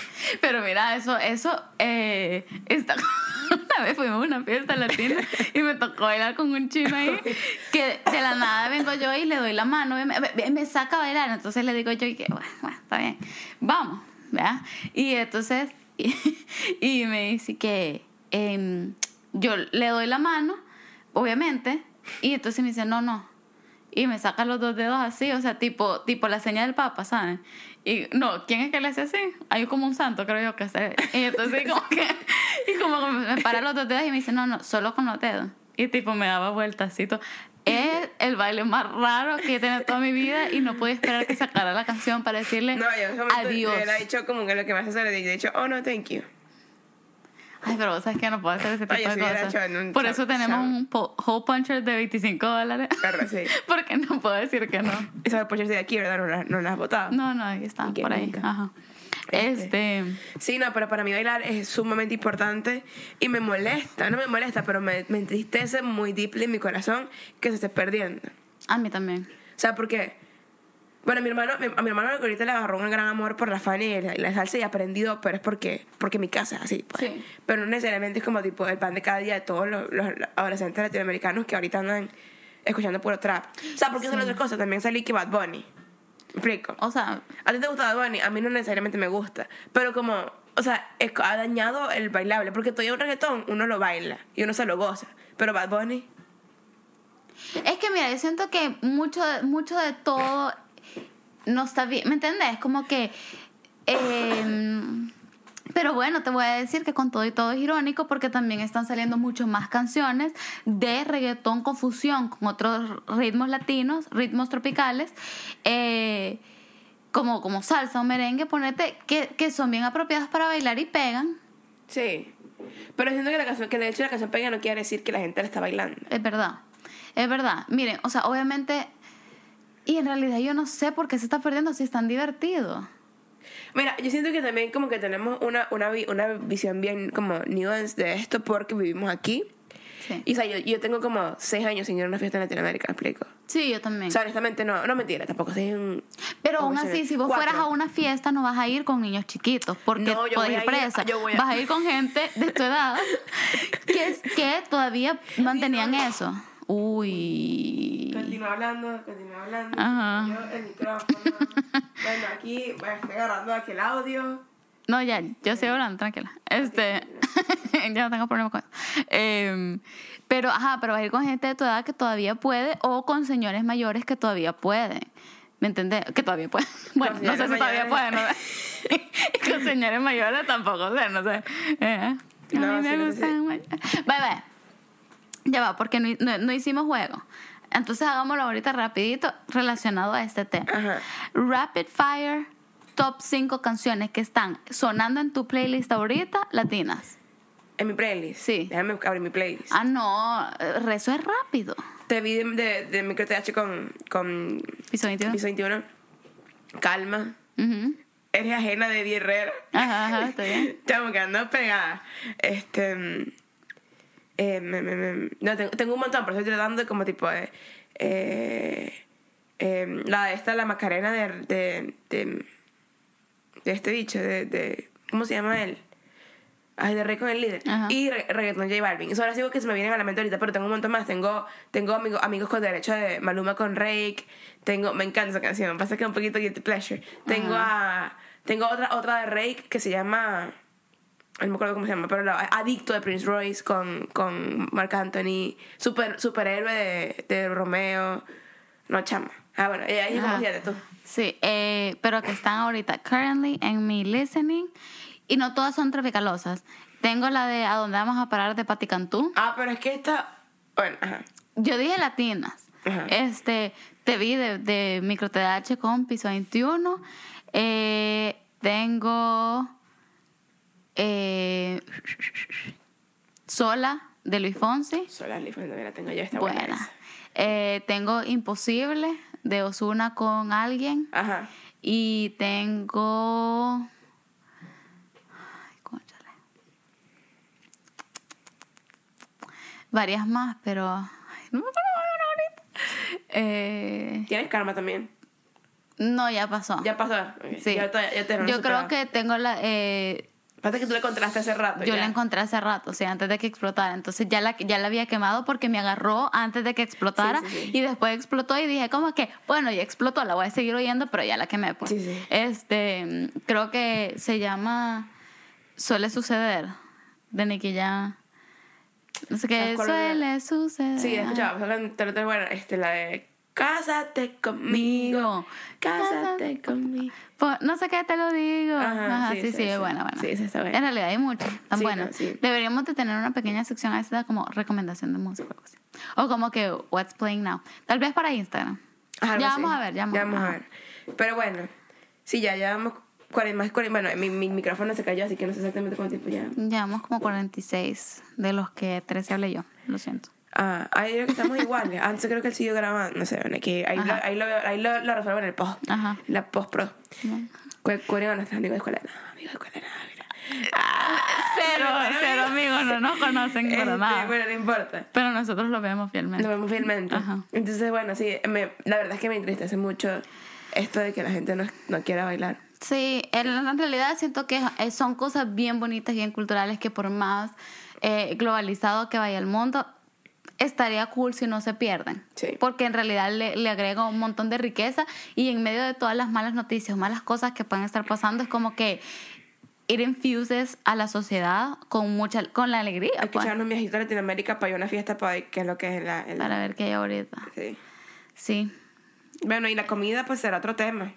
Pero mira, eso, eso, eh, está... una vez fuimos a una fiesta latina y me tocó bailar con un chino ahí que de la nada vengo yo y le doy la mano y me, me- me saca a bailar. Entonces le digo yo y que, bueno, bueno, está bien, vamos, ¿verdad? Y entonces, y, y me dice que em, yo le doy la mano, obviamente, y entonces me dice, no, no, y me saca los dos dedos así, o sea, tipo, tipo la señal del papa, ¿saben? Y no, ¿quién es que le hace así? Hay como un santo, creo yo que hace. Y entonces como que, y como me para los dos dedos y me dice, no, no, solo con los dedos. Y tipo me daba vueltacito. Es el baile más raro que he tenido toda mi vida y no pude esperar que sacara la canción para decirle No, yo en ese adiós. le he dicho como que lo que me hace le he dicho, oh no, thank you. Ay, pero vos sabes que no puedo hacer ese tipo de cosas. hecho en un Por eso tenemos un hole puncher de 25 dólares. Perro, sí. Porque no puedo decir que no. Esa puede de aquí, ¿verdad? No la, no la has votado. No, no, ahí está, Y que por ahí. nunca. Ajá. Este. Este. Sí, no, pero para mí bailar es sumamente importante y me molesta, no me molesta, pero me, me entristece muy deeply en mi corazón que se esté perdiendo. A mí también. O sea, porque, bueno, mi hermano, a mi hermano ahorita le agarró un gran amor por la Fanny y la, y la salsa y aprendido, pero es porque, porque mi casa es así, pues. Sí. Pero no necesariamente es como tipo el pan de cada día de todos los, los adolescentes latinoamericanos que ahorita andan escuchando puro trap. O sea, porque son otras cosas, también salí que Bad Bunny. ¿Me explico? O sea, A ti te gusta Bad Bunny, a mí no necesariamente me gusta. Pero como, o sea, es- ha dañado el bailable. Porque todavía un reggaetón uno lo baila y uno se lo goza. Pero Bad Bunny, es que mira, yo siento que mucho, mucho de todo no está bien. ¿Me entendés? Como que. em, pero bueno, te voy a decir que con todo y todo es irónico porque también están saliendo mucho más canciones de reggaetón con fusión con otros ritmos latinos, ritmos tropicales, eh, como, como salsa o merengue, ponete, que, que son bien apropiadas para bailar y pegan. sí. Pero siento que, la canción, que el hecho de la canción pega no quiere decir que la gente la está bailando. Es verdad, es verdad. Miren, o sea, obviamente, y en realidad yo no sé por qué se está perdiendo si es tan divertido. Mira, yo siento que también como que tenemos una, una, una visión bien como nuance de esto porque vivimos aquí. Sí, Y o sea, yo, yo tengo como seis años sin ir a una fiesta en Latinoamérica, ¿me explico? sí yo también. O sea, honestamente no, no mentira, tampoco soy un... Pero ¿cómo aún así, si vos Cuatro. fueras a una fiesta, no vas a ir con niños chiquitos, porque No, yo voy ir a ir- presa. yo voy a- Vas a ir con gente de tu edad que, que todavía mantenían eso. Uy. Continúa hablando, continúa hablando. Ajá. Yo el micrófono. bueno, aquí bueno, estoy agarrando aquí el audio. No, ya, yo estoy hablando, tranquila. Este, ya no tengo problema con eso. Em, pero, ajá, pero vas a ir con gente de tu edad que todavía puede o con señores mayores que todavía pueden. ¿Me entendés? Que todavía pueden. Bueno, no sé si todavía pueden. ¿no? con señores mayores tampoco sé, no sé. Eh, a No, mí sí, me sí, gustan mayores. Bye, bye. Ya va, porque no, no- no hicimos juego. Entonces hagámoslo ahorita rapidito relacionado a este tema. Ajá. Rapid Fire, top 5 canciones que están sonando en tu playlist ahorita, latinas. En mi playlist. Sí. Déjame abrir mi playlist. Ah, no, eh, rezo es rápido. Te vi de, de, de Micro TH con, con Piso 21. Piso 21. Calma. Ujú. Eres ajena de Eddie Herrera. Ajá, ajá, está bien. Estamos quedando pegada. Este. Eh, me- me- me- no, tengo, tengo un montón, pero estoy tratando de como tipo de. Eh, eh, la esta, la Macarena de. de, de, de este bicho, de, de. ¿Cómo se llama él? Ay, de Rey con el líder. Ajá. Y re- reggaetón J Balvin. Son las cinco que se me vienen a la mente ahorita, pero tengo un montón más. Tengo, tengo amigos, amigos con derecho de Maluma con Rake. Tengo, me encanta esa canción. Pasa que es un poquito guilty pleasure. Tengo a, tengo otra, otra de Rake que se llama, no me acuerdo cómo se llama, pero la- Adicto de Prince Royce con, con Marc Anthony. Super, superhéroe de, de Romeo. No, chama. Ah, bueno, ahí es como siete tú. Sí, eh, pero que están ahorita currently en mi listening y no todas son tropicalosas. Tengo la de A dónde vamos a parar de Patti Cantú. Ah, pero es que esta, bueno, ajá. Yo dije latinas. Ajá. Este, te vi de, de Micro TDH con piso 21. Eh, tengo eh, Sola de Luis Fonsi. Sola Leaf, también la tengo yo, está buena. Buena. Eh, tengo Imposible de Osuna con alguien. Ajá. Y tengo. Ay, cónchale. Varias más, pero. ay, no me acuerdo una ahorita. Eh, ¿Tienes karma también? no, ya pasó. Ya pasó. Ok, Sí. Ya, ya lo Yo creo que tengo la. eh, Pasa que tú la encontraste hace rato. yo ya. la encontré hace rato, sí, antes de que explotara. Entonces ya la, ya la había quemado porque me agarró antes de que explotara. Sí, sí, sí. Y después explotó y dije, como que, bueno, ya explotó, la voy a seguir oyendo, pero ya la quemé. Pues. Sí, sí. Este, creo que se llama Suele suceder, de Nicky Jam. No sé qué, suele suceder. Sí, he escuchado. Pero bueno, este, la de Cásate conmigo. Cásate conmigo. Pues, no sé qué te lo digo. Ajá, Ajá, sí, sí, sí, sí, buena, buena. Sí, sí, está buena. En realidad hay muchas, tan Sí, buenas. no, sí. Deberíamos de tener una pequeña sección a esta como recomendación de música o así. O como que What's Playing Now. Tal vez para Instagram. Algo ya vamos a ver, ya vamos, a ajá. ver. Pero bueno, sí, ya llevamos 40, más 40. Bueno, mi, mi micrófono se cayó, así que no sé exactamente cuánto tiempo ya. Llevamos como 46 de los que 13 hablé yo. Lo siento. Ah, ahí creo que estamos iguales. Antes creo que él siguió grabando. No sé, bueno, aquí, ahí, lo, ahí, lo, ahí lo, lo resuelvo en el post. Ajá. La post pro. Cu- Curen a nuestros amigos de escuela. No, amigos de escuela, no, mira. Cero, cero amigos, no nos conocen para Este, nada. Bueno, no importa. Pero nosotros lo vemos fielmente. Lo vemos fielmente. Ajá. Entonces, bueno, sí, me, la verdad es que me entristece mucho esto de que la gente no, no quiera bailar. Sí, en, en realidad siento que eh, son cosas bien bonitas, bien culturales, que por más eh, globalizado que vaya el mundo, estaría cool si no se pierden. Sí. Porque en realidad le, le agrega un montón de riqueza y en medio de todas las malas noticias, malas cosas que pueden estar pasando, es como que it infuses a la sociedad con mucha con la alegría. Hay que pues, echarnos un viajito a Latinoamérica para ir a una fiesta para ver qué es lo que es la... el- para ver qué hay ahorita. sí. Sí. Bueno, y la comida pues será otro tema.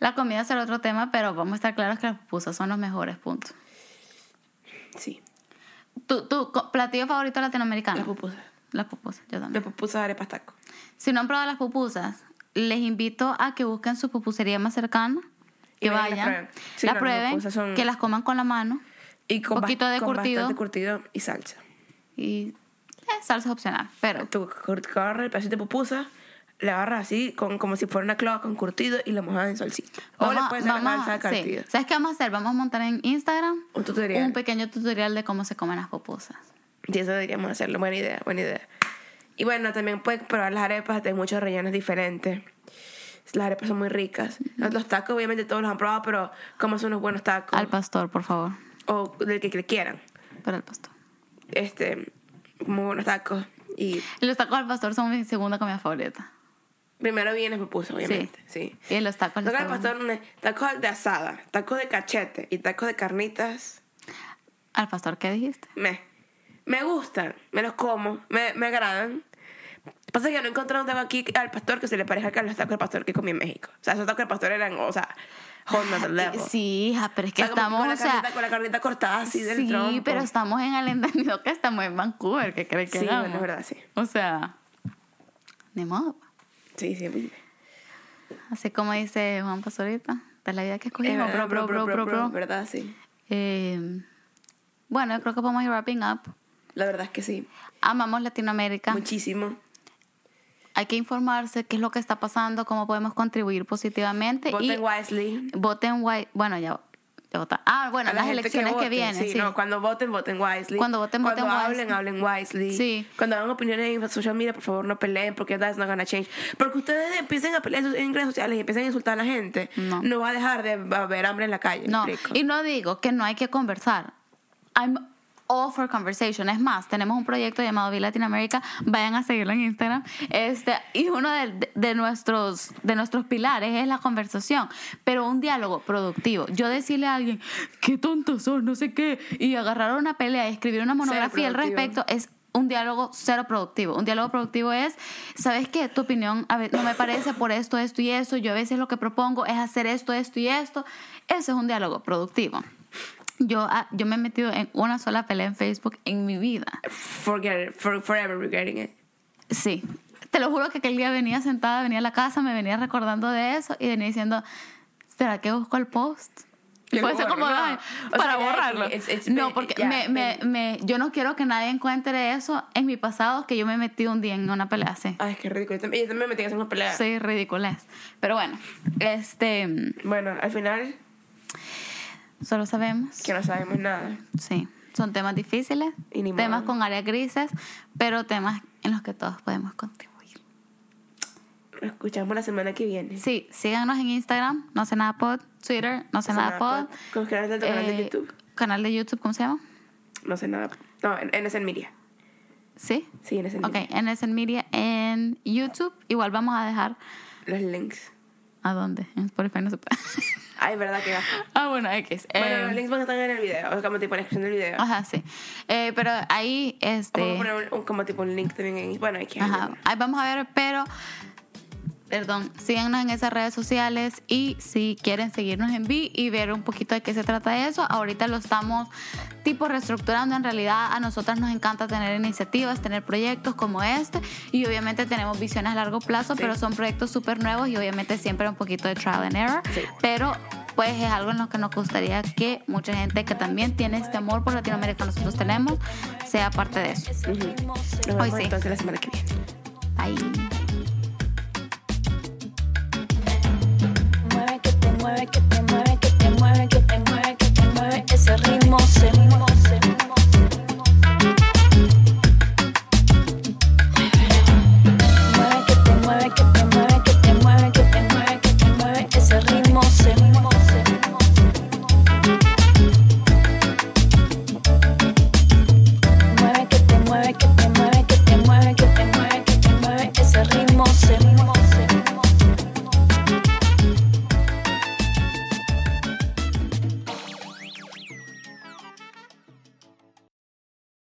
La comida será otro tema, pero vamos a estar claros que las pupusas son los mejores, punto. Sí. ¿Tu, tu platillo favorito latinoamericano? Las pupusas. Las pupusas, yo también. Las pupusas de arepas taco. Si no han probado las pupusas, les invito a que busquen su pupusería más cercana, Y que vayan y las vayan, prueben. Sí, la no, las prueben, son- que las coman con la mano Y con, Poquito de con curtido. bastante curtido y salsa. y eh, salsa opcional, pero Tú agarras el pedacito de pupusa, le agarras así con, como si fuera una clava con curtido y la mojas en salsita. O le puedes hacer vamos salsa de sí. ¿Sabes qué vamos a hacer? Vamos a montar en Instagram Un tutorial. un pequeño tutorial de cómo se comen las pupusas. Y eso deberíamos hacerlo. Buena idea, buena idea. Y bueno, también puedes probar las arepas de muchos rellenos diferentes. Las arepas son muy ricas. Los tacos, obviamente, todos los han probado, pero como son unos buenos tacos. Al pastor, por favor. o del que quieran. Para el pastor. Este, muy buenos tacos. Y los tacos al pastor son mi segunda comida favorita. primero viene pupusa, obviamente. Sí. Y los tacos al Tacos al pastor. tacos de asada, tacos de cachete y tacos de carnitas. Al pastor, ¿qué dijiste? Me, me gustan, me los como, me, me agradan. Pasa que no encontré un taco aquí al pastor que se le parezca a los tacos del pastor que comí en México. O sea, esos tacos del pastor eran, o sea. Sí, hija, pero es que O sea, estamos, con la o sea, carnita, con la carnita cortada así del sí, pero estamos en el entendido que estamos en Vancouver, que cree que Sí, bueno, es verdad, sí. O sea, ni modo. Sí, sí. sí. Así como dice Juan Pastorita, de la vida que Es escogimos, verdad, bro, bro, bro, bro, bro. ¿Verdad? Sí. Eh, bueno, yo creo que podemos ir wrapping up. La verdad es que sí. Amamos Latinoamérica. Muchísimo. Hay que informarse qué es lo que está pasando, cómo podemos contribuir positivamente. Voten y wisely. voten wi- Bueno, ya. Ah, bueno, la las elecciones que, vote, vienen. Sí, Sí, no, cuando voten, voten wisely. Cuando voten, Cuando voten hablen, wisely. hablen wisely. Sí. Cuando hagan opiniones en social media, por favor, no peleen porque that's not gonna change. Porque ustedes empiecen a pelear en redes sociales y empiecen a insultar a la gente, No. va a dejar de haber hambre en la calle. ¿me No, y no digo que no hay que conversar. I'm all for conversation. Es más, tenemos un proyecto llamado Be Latinoamérica. Vayan a seguirlo en Instagram. Este, y uno de, de nuestros, de nuestros pilares es la conversación, pero un diálogo productivo. Yo decirle a alguien, qué tonto sos, no sé qué, y agarrar una pelea y escribir una monografía al respecto es un diálogo cero productivo. Un diálogo productivo es, ¿sabes qué? Tu opinión a no me parece por esto, esto y eso. Yo a veces lo que propongo es hacer esto, esto y esto. Ese es un diálogo productivo. Yo, ah, yo me he metido en una sola pelea en Facebook en mi vida. Forget it, for, forever regretting it. Sí. Te lo juro que aquel día venía sentada, venía a la casa, me venía recordando de eso y venía diciendo, ¿será que busco el post? Así borro, como, no. "Ay, O para sea, borrarlo. it's- it's no, porque me, me, me- yo no quiero que nadie encuentre eso en mi pasado, que yo me metí un día en una pelea así. Ay, qué ridículo. Yo también, yo también me metí en esas peleas. Sí, ridículas. Pero bueno, este, Bueno, al final, solo sabemos. que no sabemos nada. Sí, son temas difíciles, temas con áreas grises, pero temas en los que todos podemos contribuir. Nos escuchamos la semana que viene. Sí, síganos en Instagram, no sé nada pod, Twitter, no sé No nada pod. Con canal de tu canal de eh, YouTube. Canal de YouTube, ¿cómo se llama? No sé nada. No, en, en Media. Sí. Sí, en SN Ok, Media. en SN Media, en YouTube. Igual vamos a dejar. Los links. ¿A dónde? En Spotify no se puede. Ay, verdad que gafa. ah, bueno, X. Bueno, Eh, los links van a estar en el video. O sea, como tipo en la descripción del video. Ajá, sí. Eh, pero ahí, Vamos a este. poner un, un- como tipo un link también en. Bueno, que. Ajá, ahí vamos a ver, pero. Perdón, síganos en esas redes sociales y si quieren seguirnos en Vi y ver un poquito de qué se trata eso, ahorita lo estamos tipo reestructurando. En realidad a nosotras nos encanta tener iniciativas, tener proyectos como este y obviamente tenemos visiones a largo plazo, Sí. pero son proyectos súper nuevos y obviamente siempre un poquito de trial and error. Sí. Pero pues es algo en lo que nos gustaría que mucha gente que también tiene este amor por Latinoamérica que nosotros tenemos sea parte de eso. Hoy sí. entonces la semana que viene. Bye. mueve, que te mueve, que te mueve, que te mueve, que te mueve ese ritmo, se mueve.